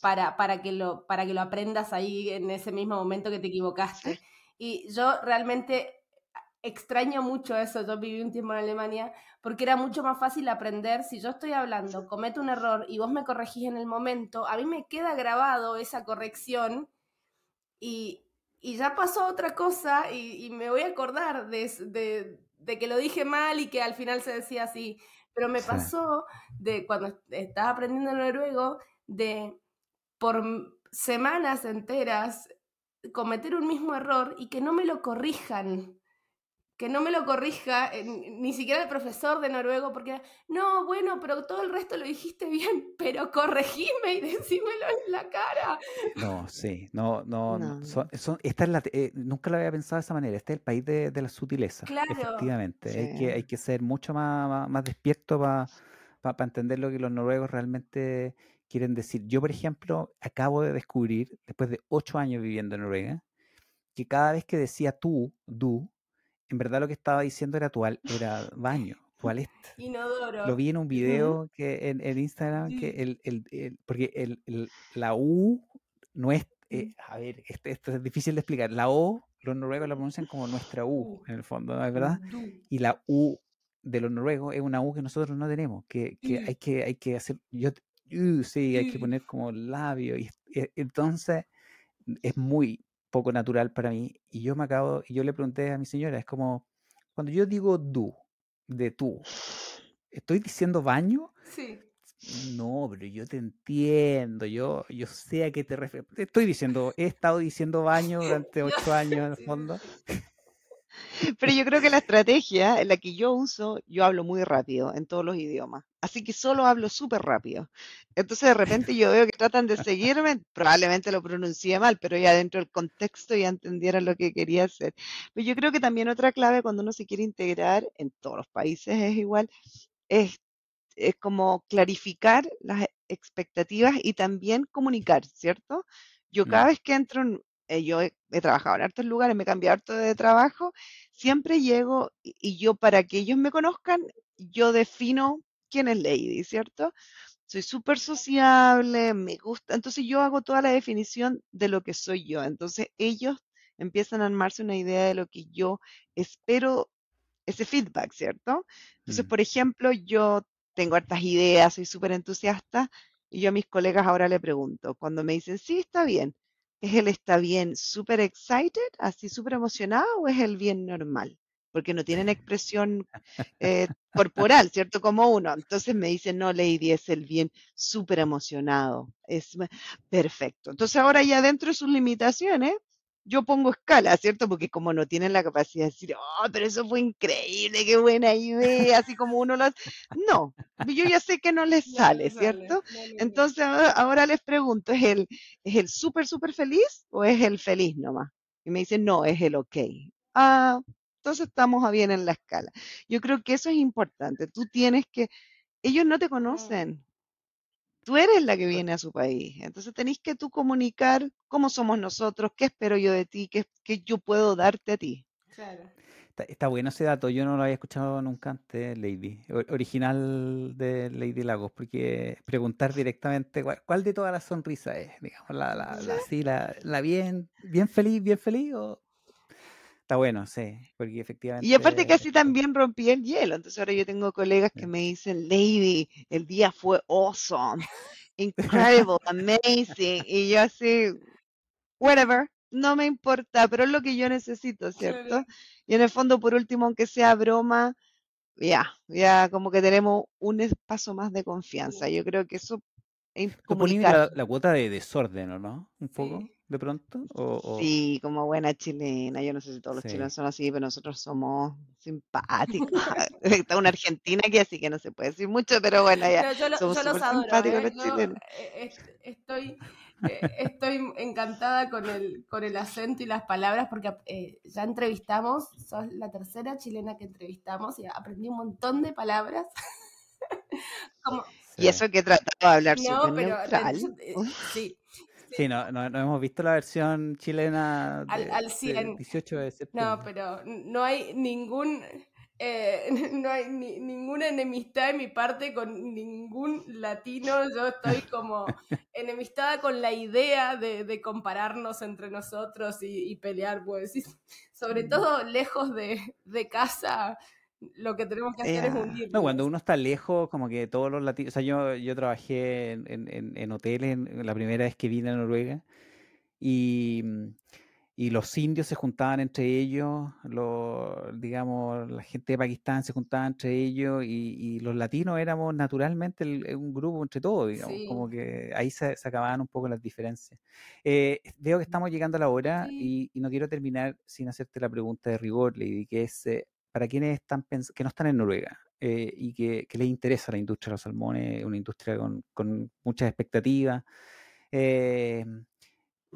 [SPEAKER 1] para, para, que lo, para que lo aprendas ahí en ese mismo momento que te
[SPEAKER 3] Sí,
[SPEAKER 1] equivocaste. Y yo realmente extraño mucho eso. Yo viví un tiempo en Alemania porque era mucho más fácil aprender. Si yo estoy hablando, cometo un error y vos me corregís en el momento, a mí me queda grabado esa corrección y, y ya pasó otra cosa y, y me voy a acordar de, de, de, que lo dije mal y que al final se decía así. Pero me pasó de cuando estaba aprendiendo noruego de por semanas enteras cometer un mismo error y que no me lo corrijan que no me lo corrija ni siquiera el profesor de noruego, porque no, bueno, pero todo el resto lo dijiste bien, pero corregime y decímelo en la cara.
[SPEAKER 2] No, sí, no, no, no. esta es la, eh, nunca lo había pensado de esa manera, este es el país de, de la sutileza, claro. efectivamente, hay, que, hay que ser mucho más, más, despierto para pa, entender lo que los noruegos realmente quieren decir. Yo, por ejemplo, acabo de descubrir, después de ocho años viviendo en Noruega, que cada vez que decía tú, du, en verdad lo que estaba diciendo era tual, era baño, toalete.
[SPEAKER 1] Inodoro.
[SPEAKER 2] Lo vi en un video que en, Instagram, que el, el, porque el, la U no es, eh, a ver, esto, esto, es difícil de explicar, la O los noruegos la pronuncian como nuestra U, en el fondo, ¿no es verdad? Y la U de los noruegos es una U que nosotros no tenemos, que, que hay que hay que hacer, yo, uh, sí, hay que poner como labio, y, y entonces es muy poco natural para mí. Y yo me acabo, y yo le pregunté a mi señora, es como, cuando yo digo du, de tú, ¿estoy diciendo baño?
[SPEAKER 1] Sí.
[SPEAKER 2] No, pero yo te entiendo, yo, yo sé a qué te refieres. Estoy diciendo, he estado diciendo baño durante ocho años en el fondo.
[SPEAKER 3] Pero yo creo que la estrategia en la que yo uso, yo hablo muy rápido en todos los idiomas. Así que solo hablo súper rápido. Entonces de repente yo veo que tratan de seguirme, probablemente lo pronuncié mal, pero ya dentro del contexto ya entendieron lo que quería hacer. Pero yo creo que también otra clave cuando uno se quiere integrar, en todos los países es igual, es, es como clarificar las expectativas y también comunicar, ¿cierto? Yo cada vez que entro en, eh, yo he, trabajado en hartos lugares, me he cambiado harto de trabajo, siempre llego y, yo para que ellos me conozcan, yo defino quién es Lady, ¿cierto? Soy súper sociable, me gusta, entonces yo hago toda la definición de lo que soy yo, entonces ellos empiezan a armarse una idea de lo que yo espero, ese feedback, ¿cierto? Entonces, mm. por ejemplo, yo tengo hartas ideas, soy súper entusiasta, y yo a mis colegas ahora le pregunto, cuando me dicen, sí, está bien, ¿Es el está bien súper excited, así súper emocionado, o es el bien normal? Porque no tienen expresión eh, corporal, ¿cierto? Como uno. Entonces me dicen, no, Lady, es el bien súper emocionado. Es perfecto. Entonces ahora ya dentro de sus limitaciones, yo pongo escala, ¿cierto? Porque como no tienen la capacidad de decir, oh, pero eso fue increíble, qué buena idea, así como uno lo hace. No, yo ya sé que no les sale, ¿cierto? Entonces ahora les pregunto, ¿es el, ¿es el súper, súper feliz o es el feliz nomás? Y me dicen, no, es el ok. Ah, entonces estamos bien en la escala. Yo creo que eso es importante. Tú tienes que, ellos no te conocen, tú eres la que viene a su país. Entonces tenéis que tú comunicar cómo somos nosotros, qué espero yo de ti, qué, qué yo puedo darte a ti.
[SPEAKER 1] Claro.
[SPEAKER 2] Está, bueno ese dato, yo no lo había escuchado nunca antes, Lady, original de Lady Lagos, porque preguntar directamente cuál, de todas las sonrisas es, digamos, la, la, la, la, bien, bien feliz, bien feliz o, Está bueno, sí, porque efectivamente.
[SPEAKER 3] Y aparte que así también rompí el hielo. Entonces ahora yo tengo colegas que me dicen, Lady, el día fue awesome, incredible, amazing. Y yo así, whatever, no me importa, pero es lo que yo necesito, ¿cierto? Y en el fondo, por último, aunque sea broma, ya, ya como que tenemos un espacio más de confianza. Yo creo que eso
[SPEAKER 2] es la, la, cuota de desorden, ¿o no? Un poco de pronto? O,
[SPEAKER 3] Sí, como buena chilena. Yo no sé si todos los chilenos son así, pero nosotros somos simpáticos. Está una argentina aquí, así que no se puede decir mucho, pero bueno, ya.
[SPEAKER 1] yo, somos los adoro. ¿eh? los chilenos. Eh, estoy, eh, estoy encantada con el, con el acento y las palabras porque ya entrevistamos, sos la tercera chilena que entrevistamos y aprendí un montón de palabras.
[SPEAKER 3] Y eso que trataba de hablar no, súper neutral.
[SPEAKER 1] sí,
[SPEAKER 2] Sí, no, no, hemos visto la versión chilena al, al 18 de septiembre.
[SPEAKER 1] No, pero no hay ningún eh, no hay ninguna enemistad de mi parte con ningún latino. Yo estoy como enemistada con la idea de, compararnos entre nosotros y, pelear, pues. Sobre mm. todo lejos de, de casa, lo que tenemos que hacer es hundirnos.
[SPEAKER 2] No, cuando uno está lejos, como que todos los latinos. O sea, yo, yo trabajé en, en, en hoteles la primera vez que vine a Noruega y, y los indios se juntaban entre ellos, los, digamos, la gente de Pakistán se juntaba entre ellos y, y los latinos éramos naturalmente el- eh, un grupo entre todos, digamos, como
[SPEAKER 1] Sí.
[SPEAKER 2] que ahí se, se acababan un poco las diferencias. Eh, veo que estamos llegando a la hora
[SPEAKER 1] Sí.
[SPEAKER 2] y, y no quiero terminar sin hacerte la pregunta de rigor, Lady, que es, eh, para quienes están que no están en Noruega eh, y que, les interesa la industria de los salmones, una industria con, con muchas expectativas, eh,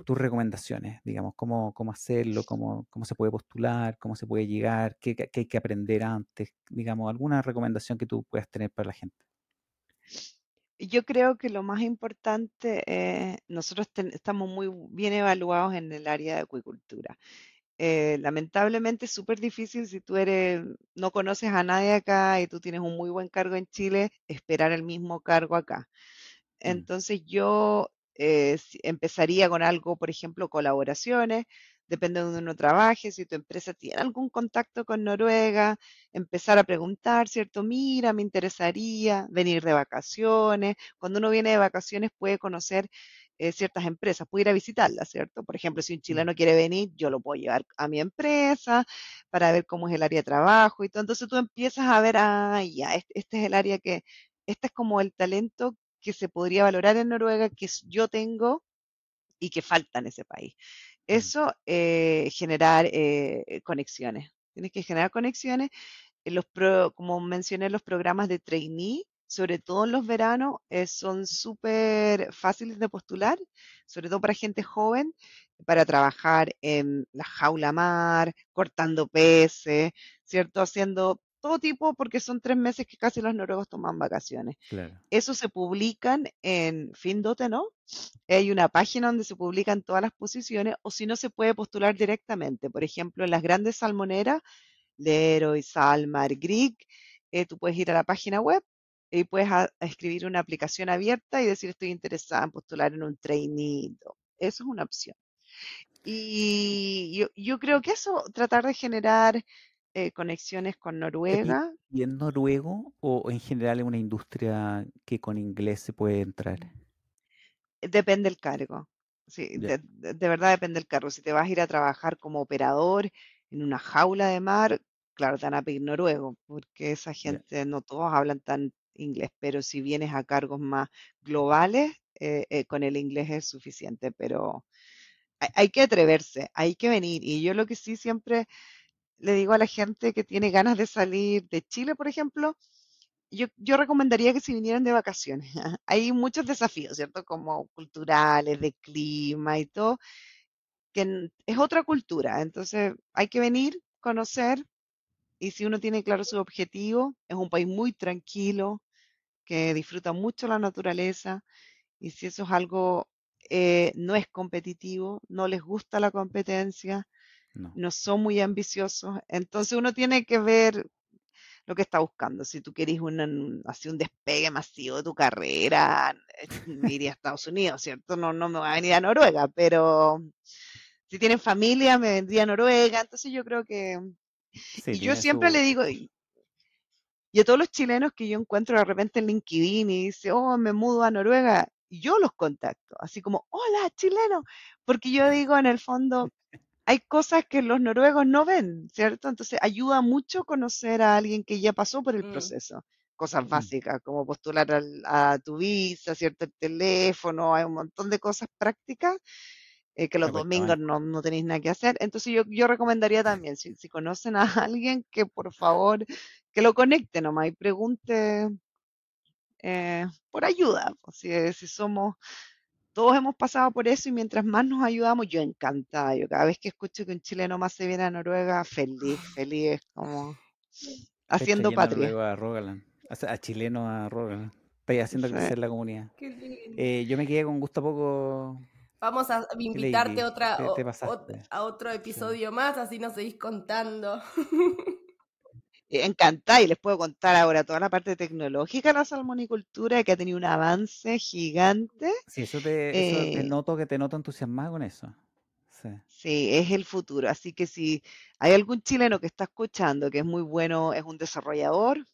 [SPEAKER 2] tus recomendaciones, digamos, cómo, cómo hacerlo, cómo, cómo se puede postular, cómo se puede llegar, qué, qué hay que aprender antes, digamos, alguna recomendación que tú puedas tener para la gente.
[SPEAKER 3] Yo creo que lo más importante, eh, nosotros ten- estamos muy bien evaluados en el área de acuicultura. Eh, lamentablemente es súper difícil si tú eres, no conoces a nadie acá y tú tienes un muy buen cargo en Chile, esperar el mismo cargo acá.
[SPEAKER 2] Mm,
[SPEAKER 3] Entonces yo eh, empezaría con algo, por ejemplo, colaboraciones, depende de donde uno trabaje, si tu empresa tiene algún contacto con Noruega, empezar a preguntar, ¿cierto? Mira, me interesaría venir de vacaciones. Cuando uno viene de vacaciones puede conocer eh, ciertas empresas, puede ir a visitarlas, ¿cierto? Por ejemplo, si un
[SPEAKER 2] mm,
[SPEAKER 3] chileno quiere venir, yo lo puedo llevar a mi empresa para ver cómo es el área de trabajo y todo. Entonces tú empiezas a ver, ah, ya, este, este es el área que, este es como el talento que se podría valorar en Noruega, que yo tengo y que falta en ese país.
[SPEAKER 2] mm,
[SPEAKER 3] Eso, eh, generar eh, conexiones. Tienes que generar conexiones. En los pro- como mencioné, los programas de trainee, sobre todo en los veranos, eh, son súper fáciles de postular, sobre todo para gente joven, para trabajar en la jaula mar, cortando peces, ¿cierto? Haciendo todo tipo, porque son tres meses que casi los noruegos toman vacaciones.
[SPEAKER 2] claro.
[SPEAKER 3] Eso se publican en Findote, ¿no? Hay una página donde se publican todas las posiciones, o si no, se puede postular directamente. Por ejemplo, en las grandes salmoneras, Leroy, Salmar, Grieg, eh, tú puedes ir a la página web y puedes a- a escribir una aplicación abierta y decir estoy interesada en postular en un trainee. Eso es una opción. Y yo, yo creo que eso, tratar de generar eh, conexiones con
[SPEAKER 2] ¿Y
[SPEAKER 3] Noruega,
[SPEAKER 2] y en noruego o en general es una industria que con inglés se puede entrar?
[SPEAKER 3] Depende del cargo. Sí, de, verdad depende del cargo. Si te vas a ir a trabajar como operador en una jaula de mar, claro, te van a pedir noruego, porque esa gente, no todos hablan tan inglés, pero si vienes a cargos más globales, eh, eh, con el inglés es suficiente, pero hay, que atreverse, hay que venir. Y yo lo que sí siempre le digo a la gente que tiene ganas de salir de Chile, por ejemplo, yo, yo recomendaría que se vinieran de vacaciones. Hay muchos desafíos, ¿cierto? Como culturales, de clima y todo, que es otra cultura. Entonces, hay que venir, conocer, y si uno tiene claro su objetivo, es un país muy tranquilo, que disfruta mucho la naturaleza, y si eso es algo, eh, no es competitivo, no les gusta la competencia,
[SPEAKER 2] no,
[SPEAKER 3] no son muy ambiciosos, entonces uno tiene que ver lo que está buscando. Si tú querés un, así un despegue masivo de tu carrera, me iría a Estados Unidos, ¿cierto? No, no me va a venir a Noruega, pero si tienen familia, me vendría a Noruega. Entonces yo creo que,
[SPEAKER 2] sí,
[SPEAKER 3] y yo siempre le digo, y, y a todos los chilenos que yo encuentro de repente en LinkedIn y dice, oh, me mudo a Noruega, yo los contacto, así como, hola, chileno, porque yo digo en el fondo, hay cosas que los noruegos no ven, ¿cierto? Entonces ayuda mucho conocer a alguien que ya pasó por el
[SPEAKER 1] Mm,
[SPEAKER 3] proceso. Cosas
[SPEAKER 2] Mm,
[SPEAKER 3] básicas como postular al- a tu visa, ¿cierto? El teléfono, hay un montón de cosas prácticas eh, que los domingos no, no tenéis nada que hacer. Entonces yo, yo recomendaría también, si, si conocen a alguien, que por favor, que lo conecte nomás y pregunte eh, por ayuda. pues, si, si somos todos hemos pasado por eso y mientras más nos ayudamos, yo encantada. Yo cada vez que escucho que un chileno más se viene a Noruega, feliz, feliz, es como haciendo
[SPEAKER 2] a
[SPEAKER 3] patria.
[SPEAKER 2] a Rogaland, sea, a chileno a Rogaland. Haciendo
[SPEAKER 3] Sí.
[SPEAKER 2] crecer la comunidad. Eh, yo me quedé con gusto a poco,
[SPEAKER 1] Vamos a invitarte
[SPEAKER 2] Lady.
[SPEAKER 1] otra,
[SPEAKER 2] Te, te
[SPEAKER 1] o- ot-
[SPEAKER 2] pasaste.
[SPEAKER 1] a otro
[SPEAKER 2] Sí.
[SPEAKER 1] episodio más, así nos seguís contando.
[SPEAKER 3] Encantada y les puedo contar ahora toda la parte tecnológica de la salmonicultura que ha tenido un avance gigante.
[SPEAKER 2] Sí, eso te, eso te
[SPEAKER 3] Eh,
[SPEAKER 2] noto que te noto entusiasmada con eso. Sí.
[SPEAKER 3] Sí, es el futuro. Así que si hay algún chileno que está escuchando que es muy bueno, es un desarrollador,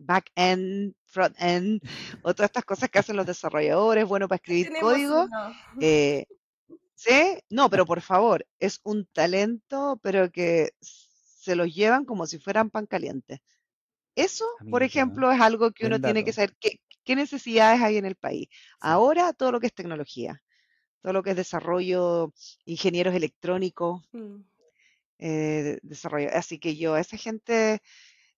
[SPEAKER 3] back-end, front-end, o todas estas cosas que hacen los desarrolladores, bueno para escribir código, eh, ¿Sí? No, pero por favor, es un talento, pero que se los llevan como si fueran pan caliente. Eso,
[SPEAKER 2] Ah,
[SPEAKER 3] por ejemplo, es algo que uno tiene que saber qué, qué necesidades hay en el país.
[SPEAKER 2] Sí.
[SPEAKER 3] Ahora, todo lo que es tecnología, todo lo que es desarrollo, ingenieros electrónicos,
[SPEAKER 1] Mm.
[SPEAKER 3] eh, desarrollo. Así que yo, esa gente,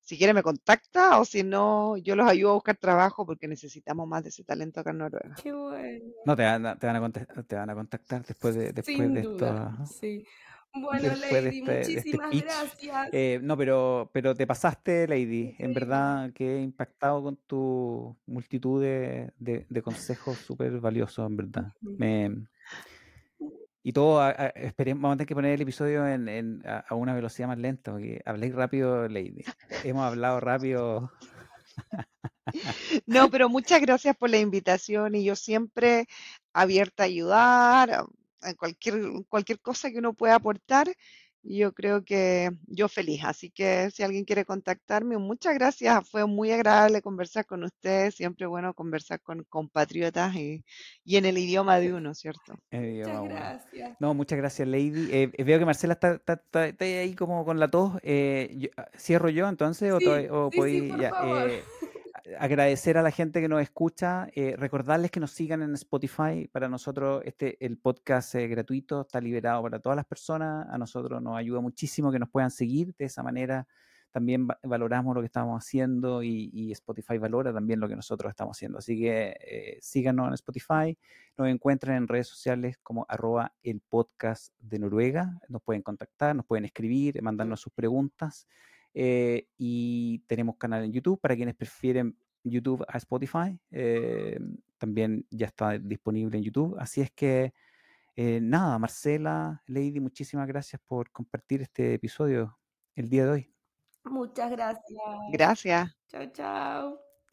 [SPEAKER 3] si quiere me contacta o si no, yo los ayudo a buscar trabajo porque necesitamos más de ese talento acá en Noruega.
[SPEAKER 1] Qué bueno.
[SPEAKER 2] No, te van a, te van a, conte- te van a contactar después de, después
[SPEAKER 1] Sin
[SPEAKER 2] de
[SPEAKER 1] duda,
[SPEAKER 2] esto.
[SPEAKER 1] sí. Bueno,
[SPEAKER 2] Después
[SPEAKER 1] Lady,
[SPEAKER 2] este, de este
[SPEAKER 1] muchísimas gracias.
[SPEAKER 2] Eh, no, pero, pero te pasaste, Lady. En verdad quedé impactado con tu multitud de, de- de consejos súper valiosos, en verdad. Me- y todo, a- vamos a tener que poner el episodio en, en- a, una velocidad más lenta, porque habléis rápido, Lady. Hemos hablado rápido.
[SPEAKER 3] No, pero muchas gracias por la invitación y yo siempre abierta a ayudar a, a cualquier, cualquier cosa que uno pueda aportar. Yo creo que yo feliz. Así que si alguien quiere contactarme, muchas gracias. Fue muy agradable conversar con ustedes. Siempre bueno conversar con compatriotas y, y en el idioma de uno, ¿cierto?
[SPEAKER 2] en el idioma
[SPEAKER 1] Muchas
[SPEAKER 2] uno.
[SPEAKER 1] gracias.
[SPEAKER 2] No, muchas gracias, Lady. Eh, eh, veo que Marcela está, está- está- está ahí como con la tos. Eh, yo- ah, ¿cierro yo entonces o,
[SPEAKER 1] Sí,
[SPEAKER 2] o
[SPEAKER 1] sí, sí,
[SPEAKER 2] podéis
[SPEAKER 1] por
[SPEAKER 2] ya,
[SPEAKER 1] favor.
[SPEAKER 2] agradecer a la gente que nos escucha, eh, recordarles que nos sigan en Spotify. Para nosotros este el podcast es gratuito, está liberado para todas las personas. A nosotros nos ayuda muchísimo que nos puedan seguir. De esa manera también va- valoramos lo que estamos haciendo y, y Spotify valora también lo que nosotros estamos haciendo. Así que eh, síganos en Spotify. Nos encuentran en redes sociales como arroba el podcast de Noruega. Nos pueden contactar, nos pueden escribir, mandarnos sus preguntas. Eh, y tenemos canal en YouTube para quienes prefieren YouTube a Spotify. eh, también ya está disponible en YouTube. Así es que, eh, nada, Marcela, Lady, muchísimas gracias por compartir este episodio el día de hoy.
[SPEAKER 1] Muchas gracias.
[SPEAKER 3] Gracias.
[SPEAKER 1] Chao, chao.